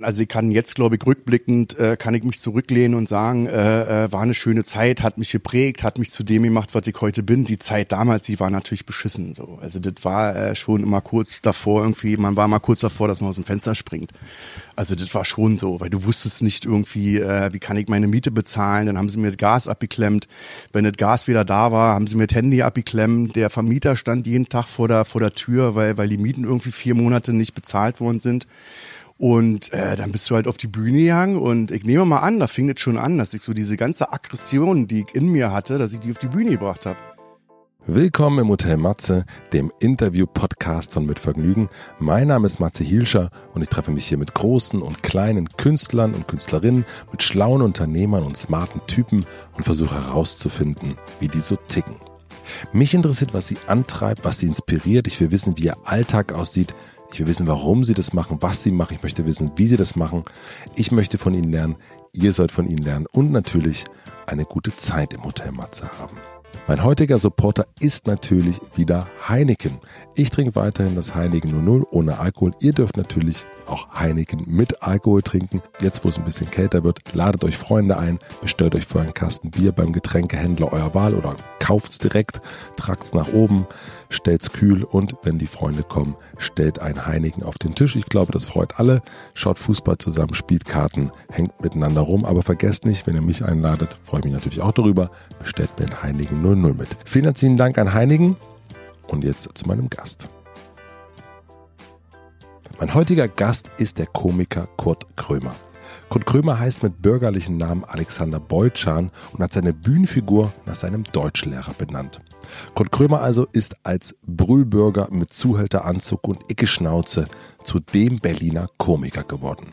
Also ich kann jetzt, glaube ich, rückblickend, äh, kann ich mich zurücklehnen und sagen, äh, äh, war eine schöne Zeit, hat mich geprägt, hat mich zu dem gemacht, was ich heute bin. Die Zeit damals, die war natürlich beschissen. So. Also das war äh, schon immer kurz davor irgendwie, man war mal kurz davor, dass man aus dem Fenster springt. Also das war schon so, weil du wusstest nicht irgendwie, äh, wie kann ich meine Miete bezahlen. Dann haben sie mir Gas abgeklemmt. Wenn das Gas wieder da war, haben sie mir das Handy abgeklemmt. Der Vermieter stand jeden Tag vor der, vor der Tür, weil, weil die Mieten irgendwie vier Monate nicht bezahlt worden sind. Und äh, dann bist du halt auf die Bühne gegangen und ich nehme mal an, da fing es schon an, dass ich so diese ganze Aggression, die ich in mir hatte, dass ich die auf die Bühne gebracht habe. Willkommen im Hotel Matze, dem Interview-Podcast von Mit Vergnügen. Mein Name ist Matze Hilscher und ich treffe mich hier mit großen und kleinen Künstlern und Künstlerinnen, mit schlauen Unternehmern und smarten Typen und versuche herauszufinden, wie die so ticken. Mich interessiert, was sie antreibt, was sie inspiriert. Ich will wissen, wie ihr Alltag aussieht, ich will wissen, warum sie das machen, was sie machen. Ich möchte wissen, wie sie das machen. Ich möchte von ihnen lernen. Ihr sollt von ihnen lernen und natürlich eine gute Zeit im Hotel Matze haben. Mein heutiger Supporter ist natürlich wieder Heineken. Ich trinke weiterhin das Heineken 00 ohne Alkohol. Ihr dürft natürlich auch Heineken mit Alkohol trinken. Jetzt, wo es ein bisschen kälter wird, ladet euch Freunde ein, bestellt euch für einen Kasten Bier beim Getränkehändler eurer Wahl oder kauft es direkt, tragt es nach oben, stellt es kühl und wenn die Freunde kommen, stellt ein Heineken auf den Tisch. Ich glaube, das freut alle. Schaut Fußball zusammen, spielt Karten, hängt miteinander rum, aber vergesst nicht, wenn ihr mich einladet, freue ich mich natürlich auch darüber, bestellt mir ein Heineken 00 mit. Vielen herzlichen Dank an Heineken und jetzt zu meinem Gast. Mein heutiger Gast ist der Komiker Kurt Krömer. Kurt Krömer heißt mit bürgerlichen Namen Alexander Beutschan und hat seine Bühnenfigur nach seinem Deutschlehrer benannt. Kurt Krömer also ist als Brüllbürger mit Zuhälteranzug und Icke-Schnauze zu dem Berliner Komiker geworden.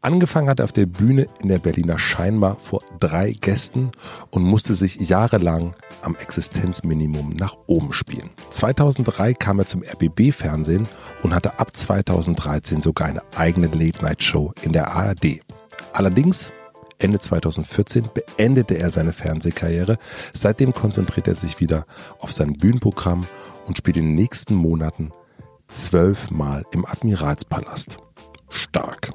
Angefangen hat er auf der Bühne in der Berliner Scheinbar vor drei Gästen und musste sich jahrelang am Existenzminimum nach oben spielen. 2003 kam er zum RBB-Fernsehen und hatte ab 2013 sogar eine eigene Late-Night-Show in der ARD. Allerdings Ende 2014 beendete er seine Fernsehkarriere. Seitdem konzentriert er sich wieder auf sein Bühnenprogramm und spielt in den nächsten Monaten zwölfmal im Admiralspalast stark.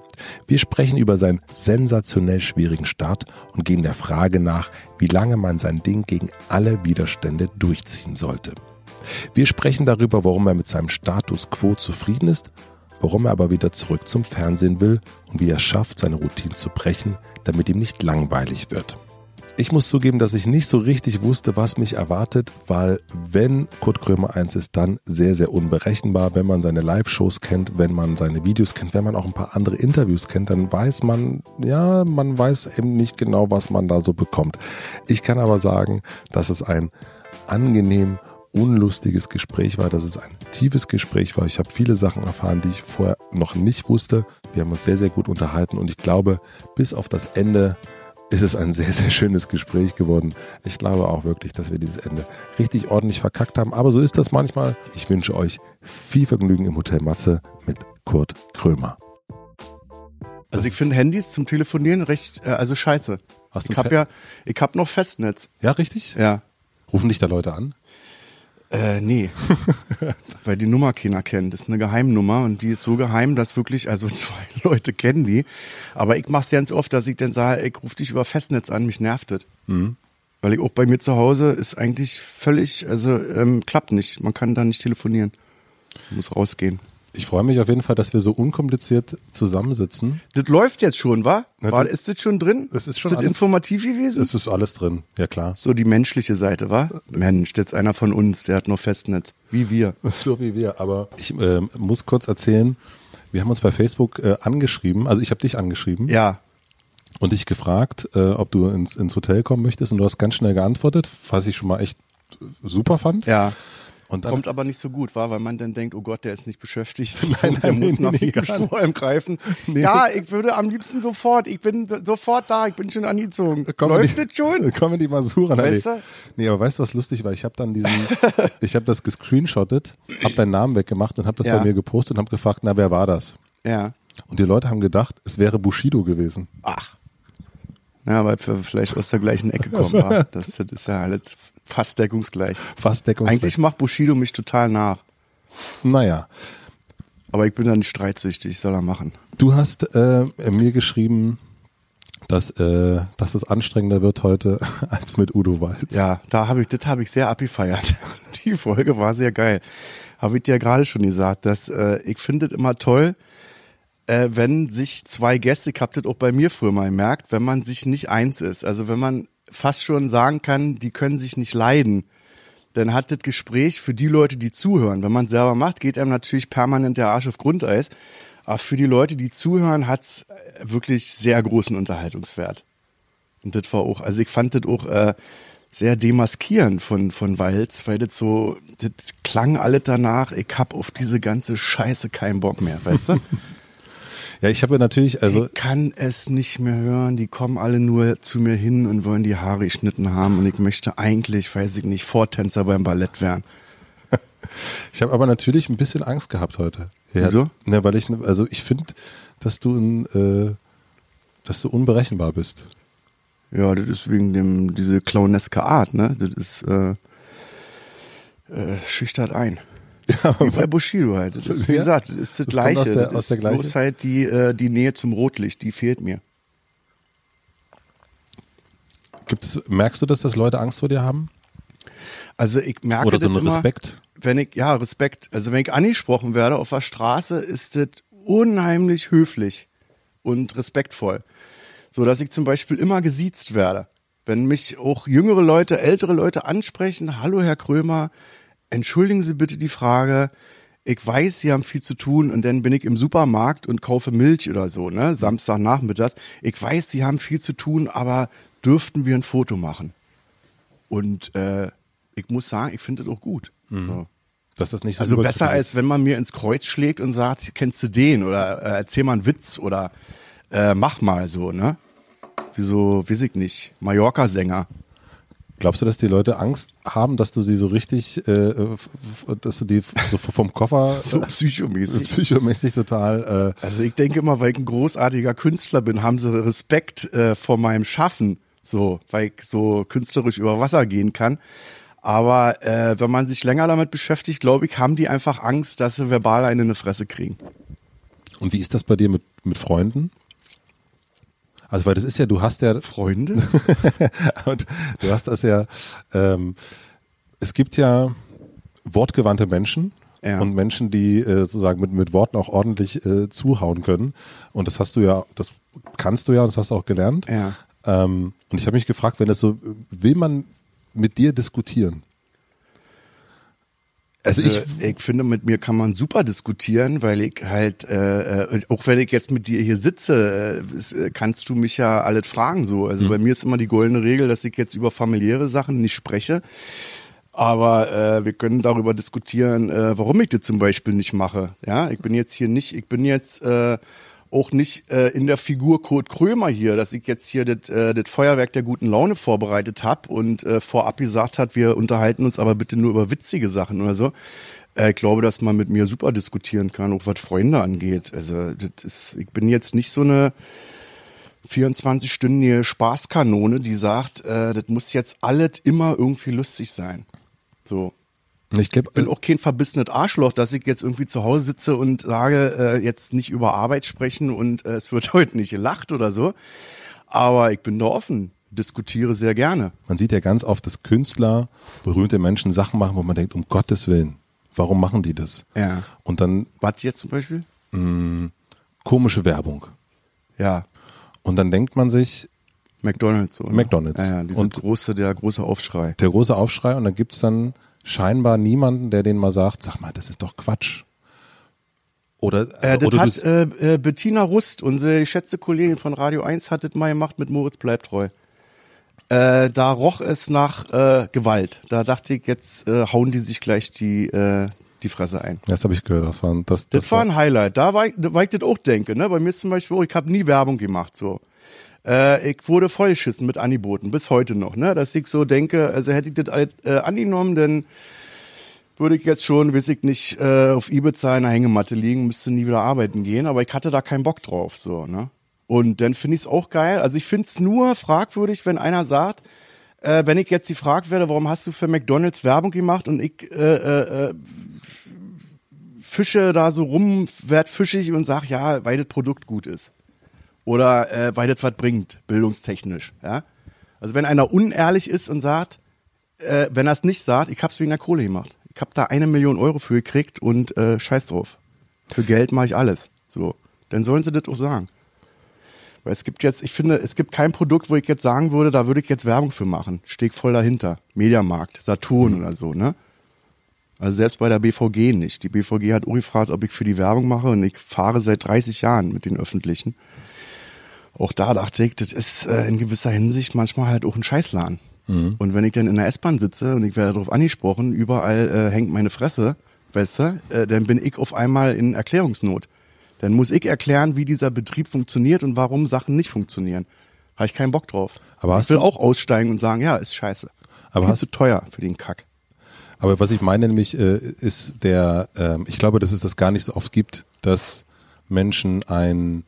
Wir sprechen über seinen sensationell schwierigen Start und gehen der Frage nach, wie lange man sein Ding gegen alle Widerstände durchziehen sollte. Wir sprechen darüber, warum er mit seinem Status quo zufrieden ist, warum er aber wieder zurück zum Fernsehen will und wie er es schafft, seine Routine zu brechen, damit ihm nicht langweilig wird. Ich muss zugeben, dass ich nicht so richtig wusste, was mich erwartet, weil wenn Kurt Krömer eins ist, dann sehr, sehr unberechenbar. Wenn man seine Live-Shows kennt, wenn man seine Videos kennt, wenn man auch ein paar andere Interviews kennt, dann weiß man, ja, man weiß eben nicht genau, was man da so bekommt. Ich kann aber sagen, dass es ein angenehm unlustiges Gespräch war, dass es ein tiefes Gespräch war. Ich habe viele Sachen erfahren, die ich vorher noch nicht wusste. Wir haben uns sehr, sehr gut unterhalten und ich glaube, bis auf das Ende ist es ein sehr, sehr schönes Gespräch geworden. Ich glaube auch wirklich, dass wir dieses Ende richtig ordentlich verkackt haben. Aber so ist das manchmal. Ich wünsche euch viel Vergnügen im Hotel Matze mit Kurt Krömer. Also ich finde Handys zum Telefonieren recht, äh, also scheiße. Hast du ich habe ja, ich habe noch Festnetz. Ja, richtig? Ja. Rufen dich da Leute an? Äh, nee. Weil die Nummer keiner kennt. Das ist eine Geheimnummer und die ist so geheim, dass wirklich, also zwei Leute kennen die. Aber ich mach's ganz oft, dass ich dann sage, ich ruf dich über Festnetz an, mich nervt das. Weil ich auch bei mir zu Hause ist eigentlich völlig, also ähm, klappt nicht. Man kann da nicht telefonieren. Muss rausgehen. Ich freue mich auf jeden Fall, dass wir so unkompliziert zusammensitzen. Das läuft jetzt schon, wa? Na, War, ist das schon drin? Das ist schon ist das alles- informativ gewesen? Es ist alles drin, ja klar. so die menschliche Seite, wa? Mensch, jetzt einer von uns, der hat noch Festnetz. Wie wir. So wie wir, aber ich ähm, muss kurz erzählen, wir haben uns bei Facebook äh, angeschrieben, also ich habe dich angeschrieben Ja. und dich gefragt, äh, ob du ins, ins Hotel kommen möchtest und du hast ganz schnell geantwortet, was ich schon mal echt super fand. Ja. Und dann, Kommt aber nicht so gut, war, weil man dann denkt, oh Gott, der ist nicht beschäftigt. Nein, der nein, muss nee, nach nee, jedem. Strohhalm greifen. Nee. Ja, ich würde am liebsten sofort, ich bin so- sofort da, ich bin schon angezogen. Comedy- Läuft das schon? Comedy Masura. Weißt nee. du? Nee, aber weißt du, was lustig war? Ich habe dann diesen, ich habe das gescreenshottet, habe deinen Namen weggemacht und habe das Ja. bei mir gepostet und habe gefragt, na, wer war das? Ja. Und die Leute haben gedacht, es wäre Bushido gewesen. Ach. Ja, weil wir vielleicht aus der gleichen Ecke kommen. Das, das ist ja alles fast deckungsgleich. Fast deckungsgleich. Eigentlich macht Bushido mich total nach. Naja. Aber ich bin da nicht streitsüchtig, soll er machen. Du hast äh, mir geschrieben, dass, äh, dass es anstrengender wird heute als mit Udo Walz. Ja, da habe ich, das habe ich sehr abgefeiert. Die Folge war sehr geil. Habe ich dir ja gerade schon gesagt, dass äh, ich finde es immer toll, äh, wenn sich zwei Gäste, ich habe das auch bei mir früher mal gemerkt, wenn man sich nicht eins ist. Also wenn man fast schon sagen kann, die können sich nicht leiden, dann hat das Gespräch für die Leute, die zuhören, wenn man es selber macht, geht einem natürlich permanent der Arsch auf Grundeis. Aber für die Leute, die zuhören, hat's wirklich sehr großen Unterhaltungswert. Und das war auch, also ich fand das auch äh, sehr demaskierend von, von Walz, weil das so, das klang alles danach, ich hab auf diese ganze Scheiße keinen Bock mehr, weißt du? Ja, ich habe natürlich, also. Ich kann es nicht mehr hören. Die kommen alle nur zu mir hin und wollen die Haare geschnitten haben. Und ich möchte eigentlich, weiß ich nicht, Vortänzer beim Ballett werden. Ich habe aber natürlich ein bisschen Angst gehabt heute. Ja, Wieso? Ne, weil ich, also ich finde, dass du ein, äh, dass du unberechenbar bist. Ja, das ist wegen dem, diese clowneske Art, ne? Das ist, äh, äh, schüchtert ein. Wie bei Bushido halt. Das ist, wie gesagt, das ist das, Das Gleiche. aus der- das aus ist der Gleiche? bloß halt die, äh, die Nähe zum Rotlicht, die fehlt mir. Gibt es, merkst du, dass das Leute Angst vor dir haben? Also ich merke Oder so ein immer, Respekt? Wenn ich, ja, Respekt. Also wenn ich angesprochen werde auf der Straße, ist das unheimlich höflich und respektvoll. So dass ich zum Beispiel immer gesiezt werde. Wenn mich auch jüngere Leute, ältere Leute ansprechen, hallo Herr Krömer, entschuldigen Sie bitte die Frage, ich weiß, Sie haben viel zu tun und dann bin ich im Supermarkt und kaufe Milch oder so, ne, Samstagnachmittags. Ich weiß, Sie haben viel zu tun, aber dürften wir ein Foto machen? Und äh, ich muss sagen, ich finde das auch gut. So. Dass das nicht so Also besser als wenn man mir ins Kreuz schlägt und sagt, kennst du den oder äh, erzähl mal einen Witz oder äh, mach mal so, ne? Wie so, weiß ich nicht, Mallorca-Sänger. Glaubst du, dass die Leute Angst haben, dass du sie so richtig, äh, f- dass du die so vom Koffer So psychomäßig. psychomäßig total äh, Also ich denke immer, weil ich ein großartiger Künstler bin, haben sie Respekt äh, vor meinem Schaffen, so, weil ich so künstlerisch über Wasser gehen kann. Aber äh, wenn man sich länger damit beschäftigt, glaube ich, haben die einfach Angst, dass sie verbal eine in die Fresse kriegen. Und wie ist das bei dir mit, mit Freunden? Also, weil das ist ja, du hast ja, Freunde? und du hast das ja, ähm, es gibt ja wortgewandte Menschen Ja. und Menschen, die äh, sozusagen mit, mit Worten auch ordentlich äh, zuhauen können. Und das hast du ja, das kannst du ja, und das hast du auch gelernt. Ja. Ähm, und ich habe mich gefragt, wenn das so, will man mit dir diskutieren? Also, Also ich, ich, finde, mit mir kann man super diskutieren, weil ich halt, äh, äh, auch wenn ich jetzt mit dir hier sitze, äh, äh, kannst du mich ja alles fragen so. Also bei mir ist immer die goldene Regel, dass ich jetzt über familiäre Sachen nicht spreche. Aber äh, wir können darüber diskutieren, äh, warum ich das zum Beispiel nicht mache. Ja, ich bin jetzt hier nicht, ich bin jetzt äh, auch nicht äh, in der Figur Kurt Krömer hier, dass ich jetzt hier das äh, das Feuerwerk der guten Laune vorbereitet habe und äh, vorab gesagt hat, wir unterhalten uns aber bitte nur über witzige Sachen oder so. Äh, ich glaube, dass man mit mir super diskutieren kann, auch was Freunde angeht. Also das ist, ich bin jetzt nicht so eine 24-stündige Spaßkanone, die sagt, äh, das muss jetzt alles immer irgendwie lustig sein. So. Ich glaube, Ich bin auch kein verbissenes Arschloch, dass ich jetzt irgendwie zu Hause sitze und sage, äh, jetzt nicht über Arbeit sprechen und äh, es wird heute nicht gelacht oder so. Aber ich bin da offen, diskutiere sehr gerne. Man sieht ja ganz oft, dass Künstler, berühmte Menschen Sachen machen, wo man denkt, um Gottes Willen, warum machen die das? Ja. Und dann Was jetzt zum Beispiel? komische Werbung. Ja, Und dann denkt man sich, McDonalds. So, ne? McDonald's. Ja, ja Und- große, der große Aufschrei. der große Aufschrei und dann gibt's dann scheinbar niemanden, der denen mal sagt, sag mal, das ist doch Quatsch. Oder, Äh, das oder hat äh, äh, Bettina Rust, unsere geschätzte Kollegin von Radio 1, hat das mal gemacht mit Moritz bleibt treu. Äh, da roch es nach äh, Gewalt. Da dachte ich, jetzt äh, hauen die sich gleich die, äh, die Fresse ein. das habe ich gehört, das war, das, Das, war ein Highlight. Da war ich, weil ich das auch denke. Ne? Bei mir ist zum Beispiel, auch, ich habe nie Werbung gemacht. so. Äh, ich wurde vollgeschissen mit Angeboten, bis heute noch. Ne? Dass ich so denke, also hätte ich das alles, äh, angenommen, dann würde ich jetzt schon, weiß ich nicht, äh, auf Ibiza in einer Hängematte liegen, müsste nie wieder arbeiten gehen. Aber ich hatte da keinen Bock drauf. so ne? Und dann finde ich es auch geil. Also ich finde es nur fragwürdig, wenn einer sagt, äh, wenn ich jetzt gefragt werde, warum hast du für McDonalds Werbung gemacht und ich äh, äh, äh, fische da so rum, werd fischig und sag, ja, weil das Produkt gut ist. Oder äh, weil das was bringt, bildungstechnisch. Ja? Also wenn einer unehrlich ist und sagt, äh, wenn er es nicht sagt, ich hab's wegen der Kohle gemacht. Ich hab da eine Million Euro für gekriegt und äh, scheiß drauf. Für Geld mache ich alles. So. Dann sollen sie das auch sagen. Weil es gibt jetzt, ich finde, es gibt kein Produkt, wo ich jetzt sagen würde, da würde ich jetzt Werbung für machen. Stehe voll dahinter. Mediamarkt, Saturn oder so, ne? Also selbst bei der BVG nicht. Die BVG hat Uri gefragt, ob ich für die Werbung mache und ich fahre seit 30 Jahren mit den Öffentlichen. Auch da dachte ich, das ist äh, in gewisser Hinsicht manchmal halt auch ein Scheißladen. Mhm. Und wenn ich dann in der S-Bahn sitze und ich werde darauf angesprochen, überall äh, hängt meine Fresse, weißt du, äh, dann bin ich auf einmal in Erklärungsnot. Dann muss ich erklären, wie dieser Betrieb funktioniert und warum Sachen nicht funktionieren. Habe ich keinen Bock drauf. Aber ich will auch aussteigen und sagen, ja, ist scheiße. Aber Viel hast- zu teuer für den Kack. Aber was ich meine nämlich, äh, ist der, ähm, ich glaube, dass es das gar nicht so oft gibt, dass Menschen ein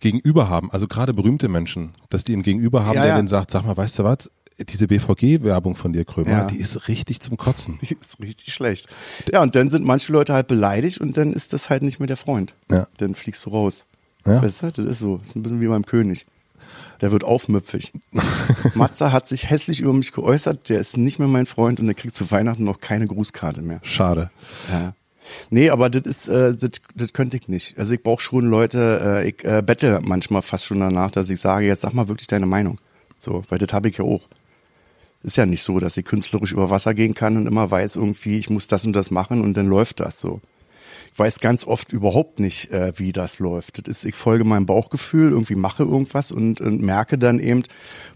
Gegenüber haben, also gerade berühmte Menschen, dass die ein Gegenüber haben, Ja, der ja. denen sagt, sag mal, weißt du was, diese BVG-Werbung von dir, Krömer, Ja. die ist richtig zum Kotzen. Die ist richtig schlecht. Ja, und dann sind manche Leute halt beleidigt und dann ist das halt nicht mehr der Freund. Ja. Dann fliegst du raus. Ja. Weißt du, das ist so. Das ist ein bisschen wie beim König. Der wird aufmüpfig. Matze hat sich hässlich über mich geäußert, der ist nicht mehr mein Freund und der kriegt zu Weihnachten noch keine Grußkarte mehr. Schade. Ja. Nee, aber das ist, äh, das, das könnte ich nicht. Also ich brauche schon Leute, äh, ich äh, bettel manchmal fast schon danach, dass ich sage, jetzt sag mal wirklich deine Meinung. So, weil das habe ich ja auch. Ist ja nicht so, dass ich künstlerisch über Wasser gehen kann und immer weiß irgendwie, ich muss das und das machen und dann läuft das so. Ich weiß ganz oft überhaupt nicht, äh, wie das läuft. Das ist, ich folge meinem Bauchgefühl, irgendwie mache irgendwas und, und merke dann eben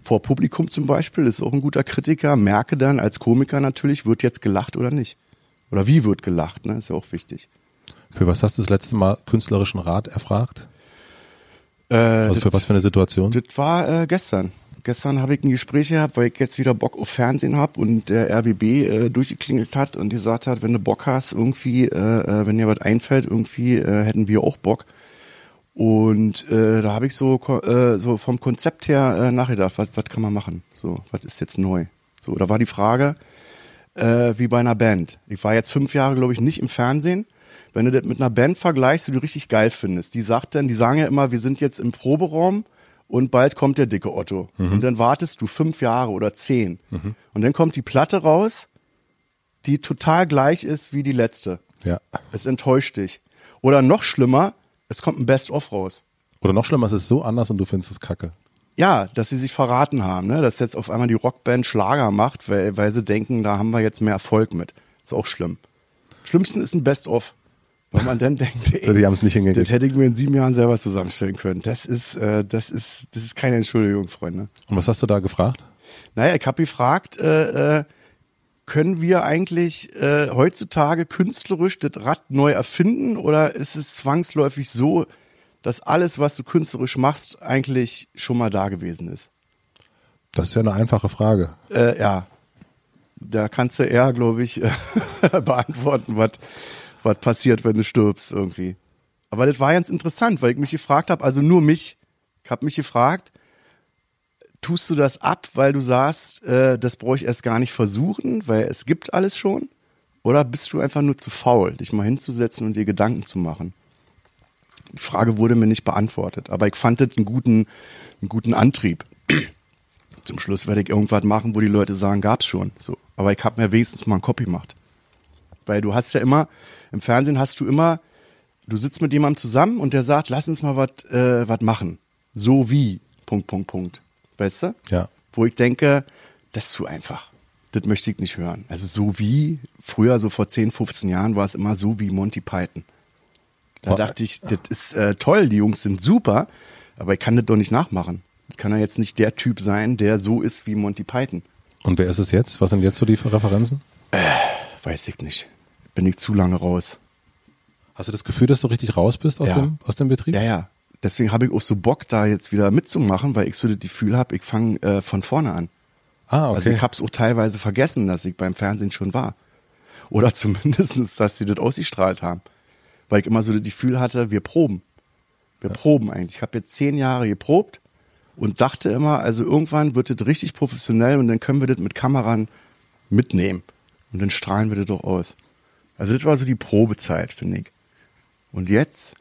vor Publikum zum Beispiel, ist auch ein guter Kritiker, merke dann als Komiker natürlich, wird jetzt gelacht oder nicht. Oder wie wird gelacht, ne? Ist ja auch wichtig. Für was hast du das letzte Mal künstlerischen Rat erfragt? Äh, Also für was für eine Situation? Das war äh, gestern. Gestern habe ich ein Gespräch gehabt, weil ich jetzt wieder Bock auf Fernsehen habe und der RBB äh, durchgeklingelt hat und gesagt hat, wenn du Bock hast, irgendwie, äh, äh, wenn dir was einfällt, irgendwie äh, hätten wir auch Bock. Und äh, da habe ich so, äh, so vom Konzept her äh, nachgedacht, was was kann man machen? So, was ist jetzt neu? So, da war die Frage, äh, wie bei einer Band. Ich war jetzt fünf Jahre, glaube ich, nicht im Fernsehen. Wenn du das mit einer Band vergleichst, die du richtig geil findest, die sagt dann, die sagen ja immer, wir sind jetzt im Proberaum und bald kommt der dicke Otto. Und dann wartest du fünf Jahre oder zehn. Und dann kommt die Platte raus, die total gleich ist wie die letzte. Ja. Es enttäuscht dich. Oder noch schlimmer, es kommt ein Best-of raus. Oder noch schlimmer, es ist so anders und du findest es kacke. Ja, dass sie sich verraten haben, ne? dass jetzt auf einmal die Rockband Schlager macht, weil, weil sie denken, da haben wir jetzt mehr Erfolg mit. Ist auch schlimm. Schlimmsten ist ein Best-of. Weil man dann denkt, ey, Die haben es nicht hingekriegt. das hätte ich mir in sieben Jahren selber zusammenstellen können. Das ist, äh, das ist, das ist keine Entschuldigung, Freunde. Und was hast du da gefragt? Naja, ich habe gefragt, äh, äh, können wir eigentlich äh, heutzutage künstlerisch das Rad neu erfinden oder ist es zwangsläufig so, dass alles, was du künstlerisch machst, eigentlich schon mal da gewesen ist? Das ist ja eine einfache Frage. Äh, ja, da kannst du eher, glaube ich, beantworten, was was passiert, wenn du stirbst irgendwie. Aber das war ganz interessant, weil ich mich gefragt habe, also nur mich, ich habe mich gefragt, tust du das ab, weil du sagst, äh, das brauche ich erst gar nicht versuchen, weil es gibt alles schon? Oder bist du einfach nur zu faul, dich mal hinzusetzen und dir Gedanken zu machen? Die Frage wurde mir nicht beantwortet, aber ich fand das einen guten, einen guten Antrieb. Zum Schluss werde ich irgendwas machen, wo die Leute sagen, gab's schon. So. Aber ich habe mir wenigstens mal einen Copy gemacht. Weil du hast ja immer, im Fernsehen hast du immer, du sitzt mit jemandem zusammen und der sagt, lass uns mal was äh, wat machen. So wie, Punkt, Punkt, Punkt. Weißt du? Ja. Wo ich denke, das ist zu einfach. Das möchte ich nicht hören. Also so wie, früher, so vor 10, 15 Jahren, war es immer so wie Monty Python. Da dachte ich, das ist äh, toll, die Jungs sind super, aber ich kann das doch nicht nachmachen. Ich kann ja jetzt nicht der Typ sein, der so ist wie Monty Python. Und wer ist es jetzt? Was sind jetzt so die Referenzen? Weiß ich nicht. Bin ich zu lange raus. Hast du das Gefühl, dass du richtig raus bist aus, Ja. dem, aus dem Betrieb? Ja, ja. Deswegen habe ich auch so Bock, da jetzt wieder mitzumachen, weil ich so das Gefühl habe, ich fange äh, von vorne an. Ah, okay. Also ich habe es auch teilweise vergessen, dass ich beim Fernsehen schon war. Oder zumindestens, dass sie das ausgestrahlt haben. Weil ich immer so das Gefühl hatte, wir proben. Wir proben eigentlich. Ich habe jetzt zehn Jahre geprobt und dachte immer, also irgendwann wird das richtig professionell und dann können wir das mit Kameran mitnehmen. Und dann strahlen wir das doch aus. Also das war so die Probezeit, finde ich. Und jetzt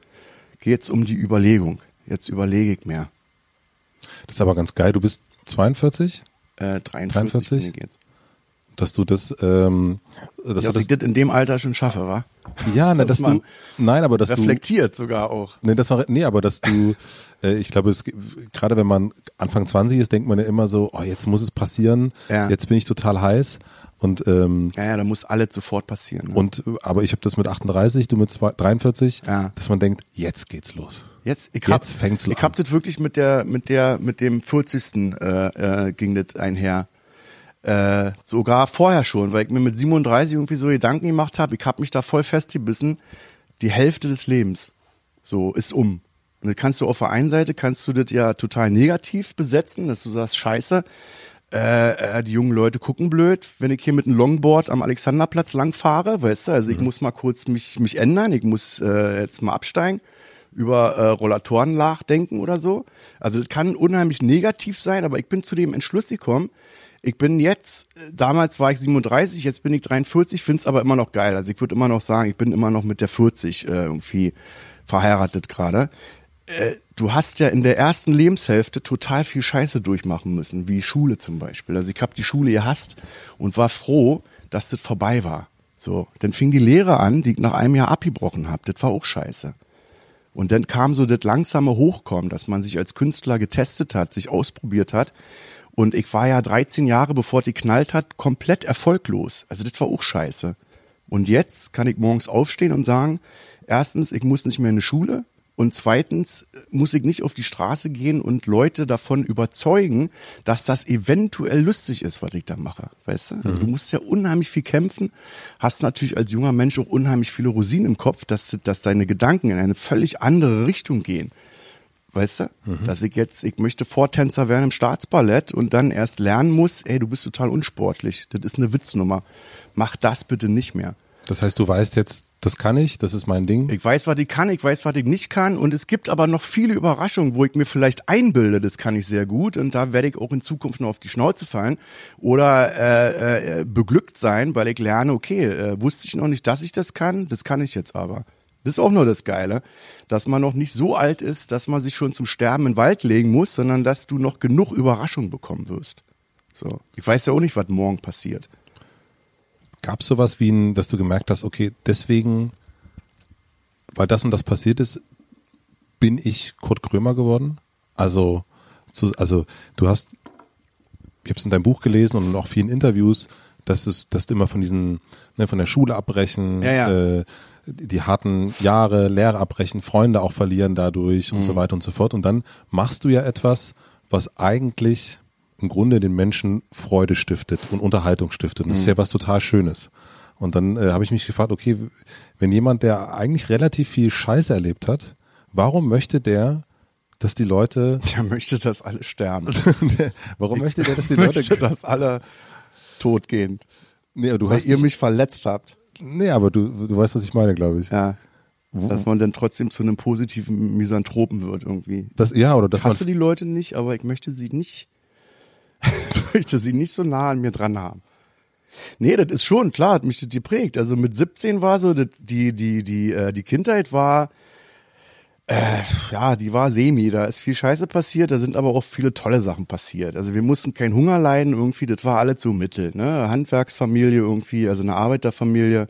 geht's um die Überlegung. Jetzt überlege ich mehr. Das ist aber ganz geil. Du bist 42? Äh, 43, 43? Ich. Dass du das, ähm, das Dass ich das in dem Alter schon schaffe, wa? ja, ne, dass dass du, nein, aber dass du, Reflektiert sogar auch. Nee, das war, nee, aber dass du, äh, ich glaube, es, gerade wenn man Anfang 20 ist, denkt man ja immer so, oh, jetzt muss es passieren, Ja. jetzt bin ich total heiß. Und, ähm, Ja, ja, da muss alles sofort passieren. Ne? und aber ich habe das mit 38, du mit zwei- 43, Ja. dass man denkt, jetzt geht's los. Jetzt, ich hab, Jetzt fängt's ich an. hab das wirklich mit der, mit der, mit dem 40. Äh, äh, ging das einher. Äh, sogar vorher schon, weil ich mir mit 37 irgendwie so Gedanken gemacht habe, ich habe mich da voll festgebissen, die Hälfte des Lebens so ist um. Und das kannst du auf der einen Seite, kannst du das ja total negativ besetzen, dass du sagst, scheiße, äh, äh, die jungen Leute gucken blöd, wenn ich hier mit einem Longboard am Alexanderplatz lang fahre, weißt du, also ich muss mal kurz mich, mich ändern, ich muss äh, jetzt mal absteigen, über äh, Rollatoren nachdenken oder so. Also das kann unheimlich negativ sein, aber ich bin zu dem Entschluss gekommen, ich bin jetzt, damals war ich 37, jetzt bin ich 43, find's aber immer noch geil. Also ich würde immer noch sagen, ich bin immer noch mit der 40 äh, irgendwie verheiratet gerade. Äh, du hast ja in der ersten Lebenshälfte total viel Scheiße durchmachen müssen, wie Schule zum Beispiel. Also ich habe die Schule gehasst und war froh, dass das vorbei war. So, dann fing die Lehre an, die ich nach einem Jahr abgebrochen habe. Das war auch scheiße. Und dann kam so das langsame Hochkommen, dass man sich als Künstler getestet hat, sich ausprobiert hat. Und ich war ja 13 Jahre, bevor die knallt hat, komplett erfolglos. Also das war auch scheiße. Und jetzt kann ich morgens aufstehen und sagen, erstens, ich muss nicht mehr in die Schule. Und zweitens muss ich nicht auf die Straße gehen und Leute davon überzeugen, dass das eventuell lustig ist, was ich da mache. Weißt du? Also du musst ja unheimlich viel kämpfen, hast natürlich als junger Mensch auch unheimlich viele Rosinen im Kopf, dass, dass deine Gedanken in eine völlig andere Richtung gehen. Weißt du? Dass ich jetzt, ich möchte Vortänzer werden im Staatsballett und dann erst lernen muss, ey, du bist total unsportlich. Das ist eine Witznummer. Mach das bitte nicht mehr. Das heißt, du weißt jetzt, das kann ich, das ist mein Ding. Ich weiß, was ich kann, ich weiß, was ich nicht kann und es gibt aber noch viele Überraschungen, wo ich mir vielleicht einbilde, das kann ich sehr gut und da werde ich auch in Zukunft noch auf die Schnauze fallen oder äh, äh, beglückt sein, weil ich lerne, okay, äh, wusste ich noch nicht, dass ich das kann, das kann ich jetzt aber. Das ist auch nur das Geile, dass man noch nicht so alt ist, dass man sich schon zum Sterben in den Wald legen muss, sondern dass du noch genug Überraschung bekommen wirst. So, ich weiß ja auch nicht, was morgen passiert. Gab es sowas wie ein, dass du gemerkt hast, okay, deswegen, weil das und das passiert ist, bin ich Kurt Krömer geworden? Also, zu, also du hast, ich habe es in deinem Buch gelesen und in auch vielen Interviews, dass, es, dass du immer von diesen, ne, von der Schule abbrechen, Ja, ja. Äh, die, harten Jahre, Lehre abbrechen, Freunde auch verlieren dadurch und Mhm. so weiter und so fort. Und dann machst du ja etwas, was eigentlich im Grunde den Menschen Freude stiftet und Unterhaltung stiftet. Und das ist Mhm. ja was total Schönes. Und dann äh, habe ich mich gefragt, okay, wenn jemand, der eigentlich relativ viel Scheiße erlebt hat, warum möchte der, dass die Leute, Der möchte, dass alle sterben. warum möchte der, dass die Leute, möchte, dass alle tot gehen. nee, du weil hast ihr dich- mich verletzt habt. Nee, aber du, du weißt, was ich meine, glaube ich. Ja. Dass man dann trotzdem zu einem positiven Misanthropen wird irgendwie. Das, ja, oder dass Ich man, hasse die Leute nicht, aber ich möchte sie nicht, ich möchte sie nicht so nah an mir dran haben. Nee, das ist schon, klar, hat mich das geprägt. Also mit 17 war so, das, die, die, die, äh, die Kindheit war, äh, ja, die war semi. Da ist viel Scheiße passiert, da sind aber auch viele tolle Sachen passiert. Also wir mussten keinen Hunger leiden irgendwie, das war alles so Mittel, ne? Handwerksfamilie irgendwie, also eine Arbeiterfamilie.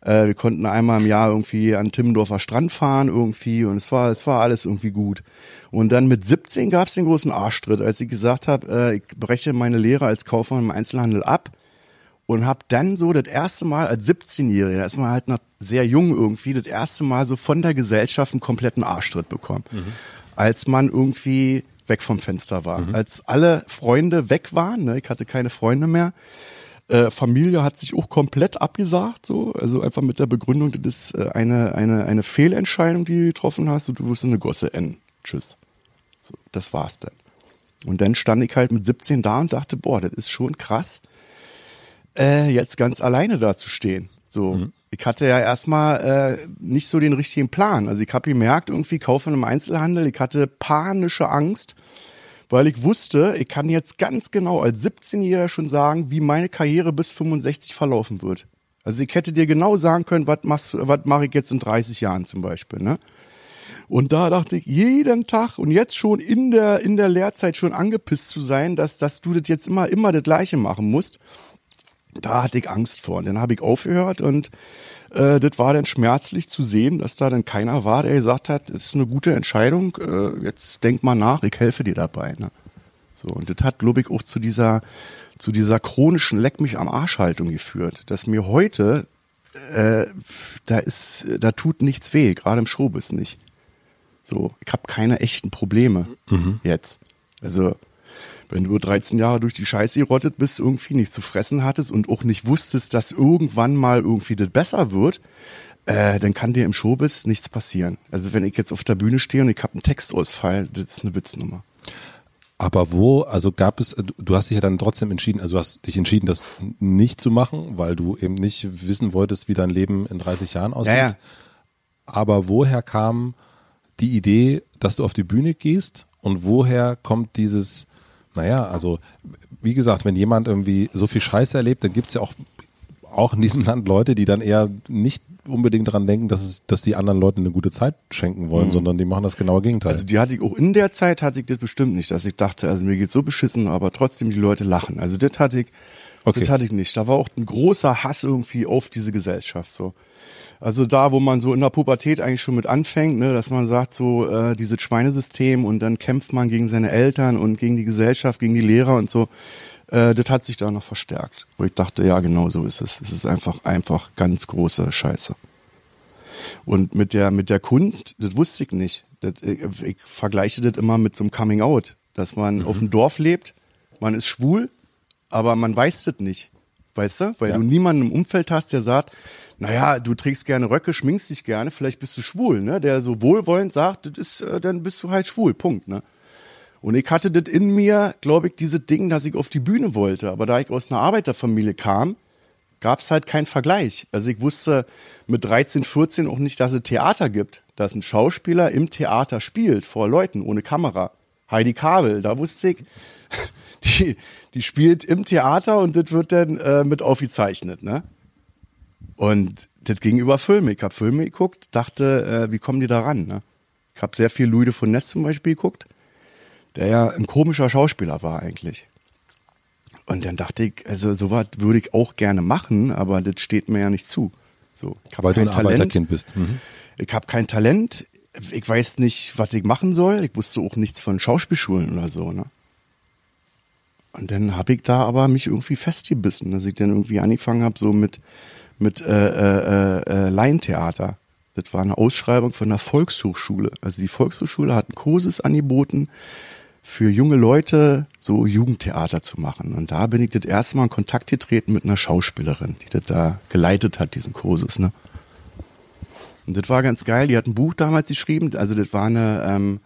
Äh, wir konnten einmal im Jahr irgendwie an Timmendorfer Strand fahren irgendwie und es war, es war alles irgendwie gut. Und dann mit 17 gab es den großen Arschtritt, als ich gesagt habe, äh, ich breche meine Lehre als Kaufmann im Einzelhandel ab und habe dann so das erste Mal als 17-Jähriger, da ist man halt noch sehr jung irgendwie, das erste Mal so von der Gesellschaft einen kompletten Arschtritt bekommen. Als man irgendwie weg vom Fenster war. Als alle Freunde weg waren, ne, ich hatte keine Freunde mehr. Äh, Familie hat sich auch komplett abgesagt, so, also einfach mit der Begründung, das ist äh, eine, eine, eine Fehlentscheidung, die du getroffen hast und du wirst eine Gosse enden. Tschüss. So, das war's dann. Und dann stand ich halt mit 17 da und dachte, boah, das ist schon krass, äh, jetzt ganz alleine da zu stehen. So, ich hatte ja erstmal äh, nicht so den richtigen Plan. Also ich habe gemerkt, irgendwie kaufen im Einzelhandel, ich hatte panische Angst, weil ich wusste, ich kann jetzt ganz genau als 17-Jähriger schon sagen, wie meine Karriere bis 65 verlaufen wird. Also ich hätte dir genau sagen können, was mache ich jetzt in 30 Jahren zum Beispiel, ne? Und da dachte ich, jeden Tag und jetzt schon in der, in der Lehrzeit schon angepisst zu sein, dass, dass du das jetzt immer, immer das Gleiche machen musst. Da hatte ich Angst vor. Und dann habe ich aufgehört und äh, das war dann schmerzlich zu sehen, dass da dann keiner war, der gesagt hat, das ist eine gute Entscheidung, äh, jetzt denk mal nach, ich helfe dir dabei. Ne? So, und das hat, glaube ich, auch zu dieser, zu dieser chronischen Leck mich am Arsch Haltung geführt, dass mir heute, äh, da ist, da tut nichts weh, gerade im Showbiz nicht. So, ich habe keine echten Probleme mhm. jetzt. Also, wenn du 13 Jahre durch die Scheiße gerottet bist, irgendwie nichts zu fressen hattest und auch nicht wusstest, dass irgendwann mal irgendwie das besser wird, äh, dann kann dir im Showbiz nichts passieren. Also wenn ich jetzt auf der Bühne stehe und ich habe einen Textausfall, das ist eine Witznummer. Aber wo, also gab es, du hast dich ja dann trotzdem entschieden, also du hast dich entschieden, das nicht zu machen, weil du eben nicht wissen wolltest, wie dein Leben in 30 Jahren aussieht. Ja. Aber woher kam die Idee, dass du auf die Bühne gehst und woher kommt dieses, naja, also wie gesagt, wenn jemand irgendwie so viel Scheiße erlebt, dann gibt's ja auch, auch in diesem Land Leute, die dann eher nicht unbedingt daran denken, dass es, dass die anderen Leuten eine gute Zeit schenken wollen, mhm. sondern die machen das genaue Gegenteil. Also die hatte ich auch in der Zeit hatte ich das bestimmt nicht, dass ich dachte, also mir geht's so beschissen, aber trotzdem die Leute lachen. Also das hatte ich, okay. das hatte ich nicht. Da war auch ein großer Hass irgendwie auf diese Gesellschaft so. Also da, wo man so in der Pubertät eigentlich schon mit anfängt, ne, dass man sagt, so äh, dieses Schweinesystem und dann kämpft man gegen seine Eltern und gegen die Gesellschaft, gegen die Lehrer und so. Äh, das hat sich da noch verstärkt. Wo ich dachte, ja, genau so ist es. Es ist einfach, einfach ganz große Scheiße. Und mit der, mit der Kunst, das wusste ich nicht. Das, ich, ich vergleiche das immer mit so einem Coming Out, dass man mhm. auf dem Dorf lebt, man ist schwul, aber man weiß das nicht. Weißt du? Weil ja. du niemanden im Umfeld hast, der sagt, naja, du trägst gerne Röcke, schminkst dich gerne, vielleicht bist du schwul, ne? Der so wohlwollend sagt, das ist, äh, dann bist du halt schwul, Punkt, ne? Und ich hatte das in mir, glaube ich, dieses Ding, dass ich auf die Bühne wollte. Aber da ich aus einer Arbeiterfamilie kam, gab es halt keinen Vergleich. Also ich wusste mit 13, 14 auch nicht, dass es Theater gibt, dass ein Schauspieler im Theater spielt, vor Leuten, ohne Kamera. Heidi Kabel, da wusste ich, die, die spielt im Theater und das wird dann äh, mit aufgezeichnet, ne? Und das ging über Filme. Ich habe Filme geguckt, dachte, äh, wie kommen die da ran? Ne? Ich habe sehr viel Louis de Funès zum Beispiel geguckt, der ja ein komischer Schauspieler war eigentlich. Und dann dachte ich, also sowas würde ich auch gerne machen, aber das steht mir ja nicht zu. So, ich Weil du ein Talent. Arbeiterkind bist. Mhm. Ich habe kein Talent. Ich weiß nicht, was ich machen soll. Ich wusste auch nichts von Schauspielschulen oder so. Ne? Und dann habe ich da aber mich irgendwie festgebissen, dass ich dann irgendwie angefangen habe, so mit mit äh, äh, äh, Laientheater. Das war eine Ausschreibung von der Volkshochschule. Also die Volkshochschule hat einen Kurses angeboten, für junge Leute so Jugendtheater zu machen. Und da bin ich das erste Mal in Kontakt getreten mit einer Schauspielerin, die das da geleitet hat, diesen Kurses. Ne? Und das war ganz geil. Die hat ein Buch damals geschrieben. Also das war eine ähm,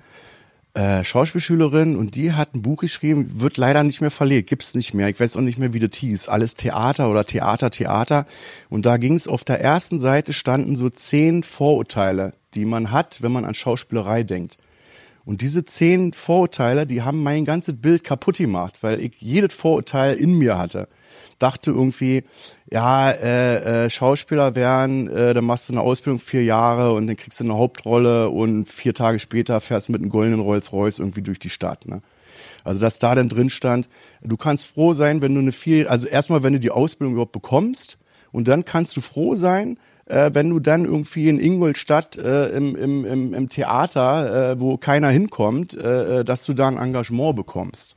äh, Schauspielschülerin und die hat ein Buch geschrieben, wird leider nicht mehr verlegt, gibt's nicht mehr. Ich weiß auch nicht mehr, wie das hieß. Alles Theater oder Theater, Theater. Und da ging's auf der ersten Seite standen so zehn Vorurteile, die man hat, wenn man an Schauspielerei denkt. Und diese zehn Vorurteile, die haben mein ganzes Bild kaputt gemacht, weil ich jedes Vorurteil in mir hatte dachte irgendwie, ja, äh, äh, Schauspieler werden, äh, dann machst du eine Ausbildung vier Jahre und dann kriegst du eine Hauptrolle und vier Tage später fährst du mit einem goldenen Rolls-Royce irgendwie durch die Stadt. Ne? Also dass da dann drin stand, du kannst froh sein, wenn du eine vier, also erstmal, wenn du die Ausbildung überhaupt bekommst und dann kannst du froh sein, äh, wenn du dann irgendwie in Ingolstadt äh, im, im, im, im Theater, äh, wo keiner hinkommt, äh, äh dass du da ein Engagement bekommst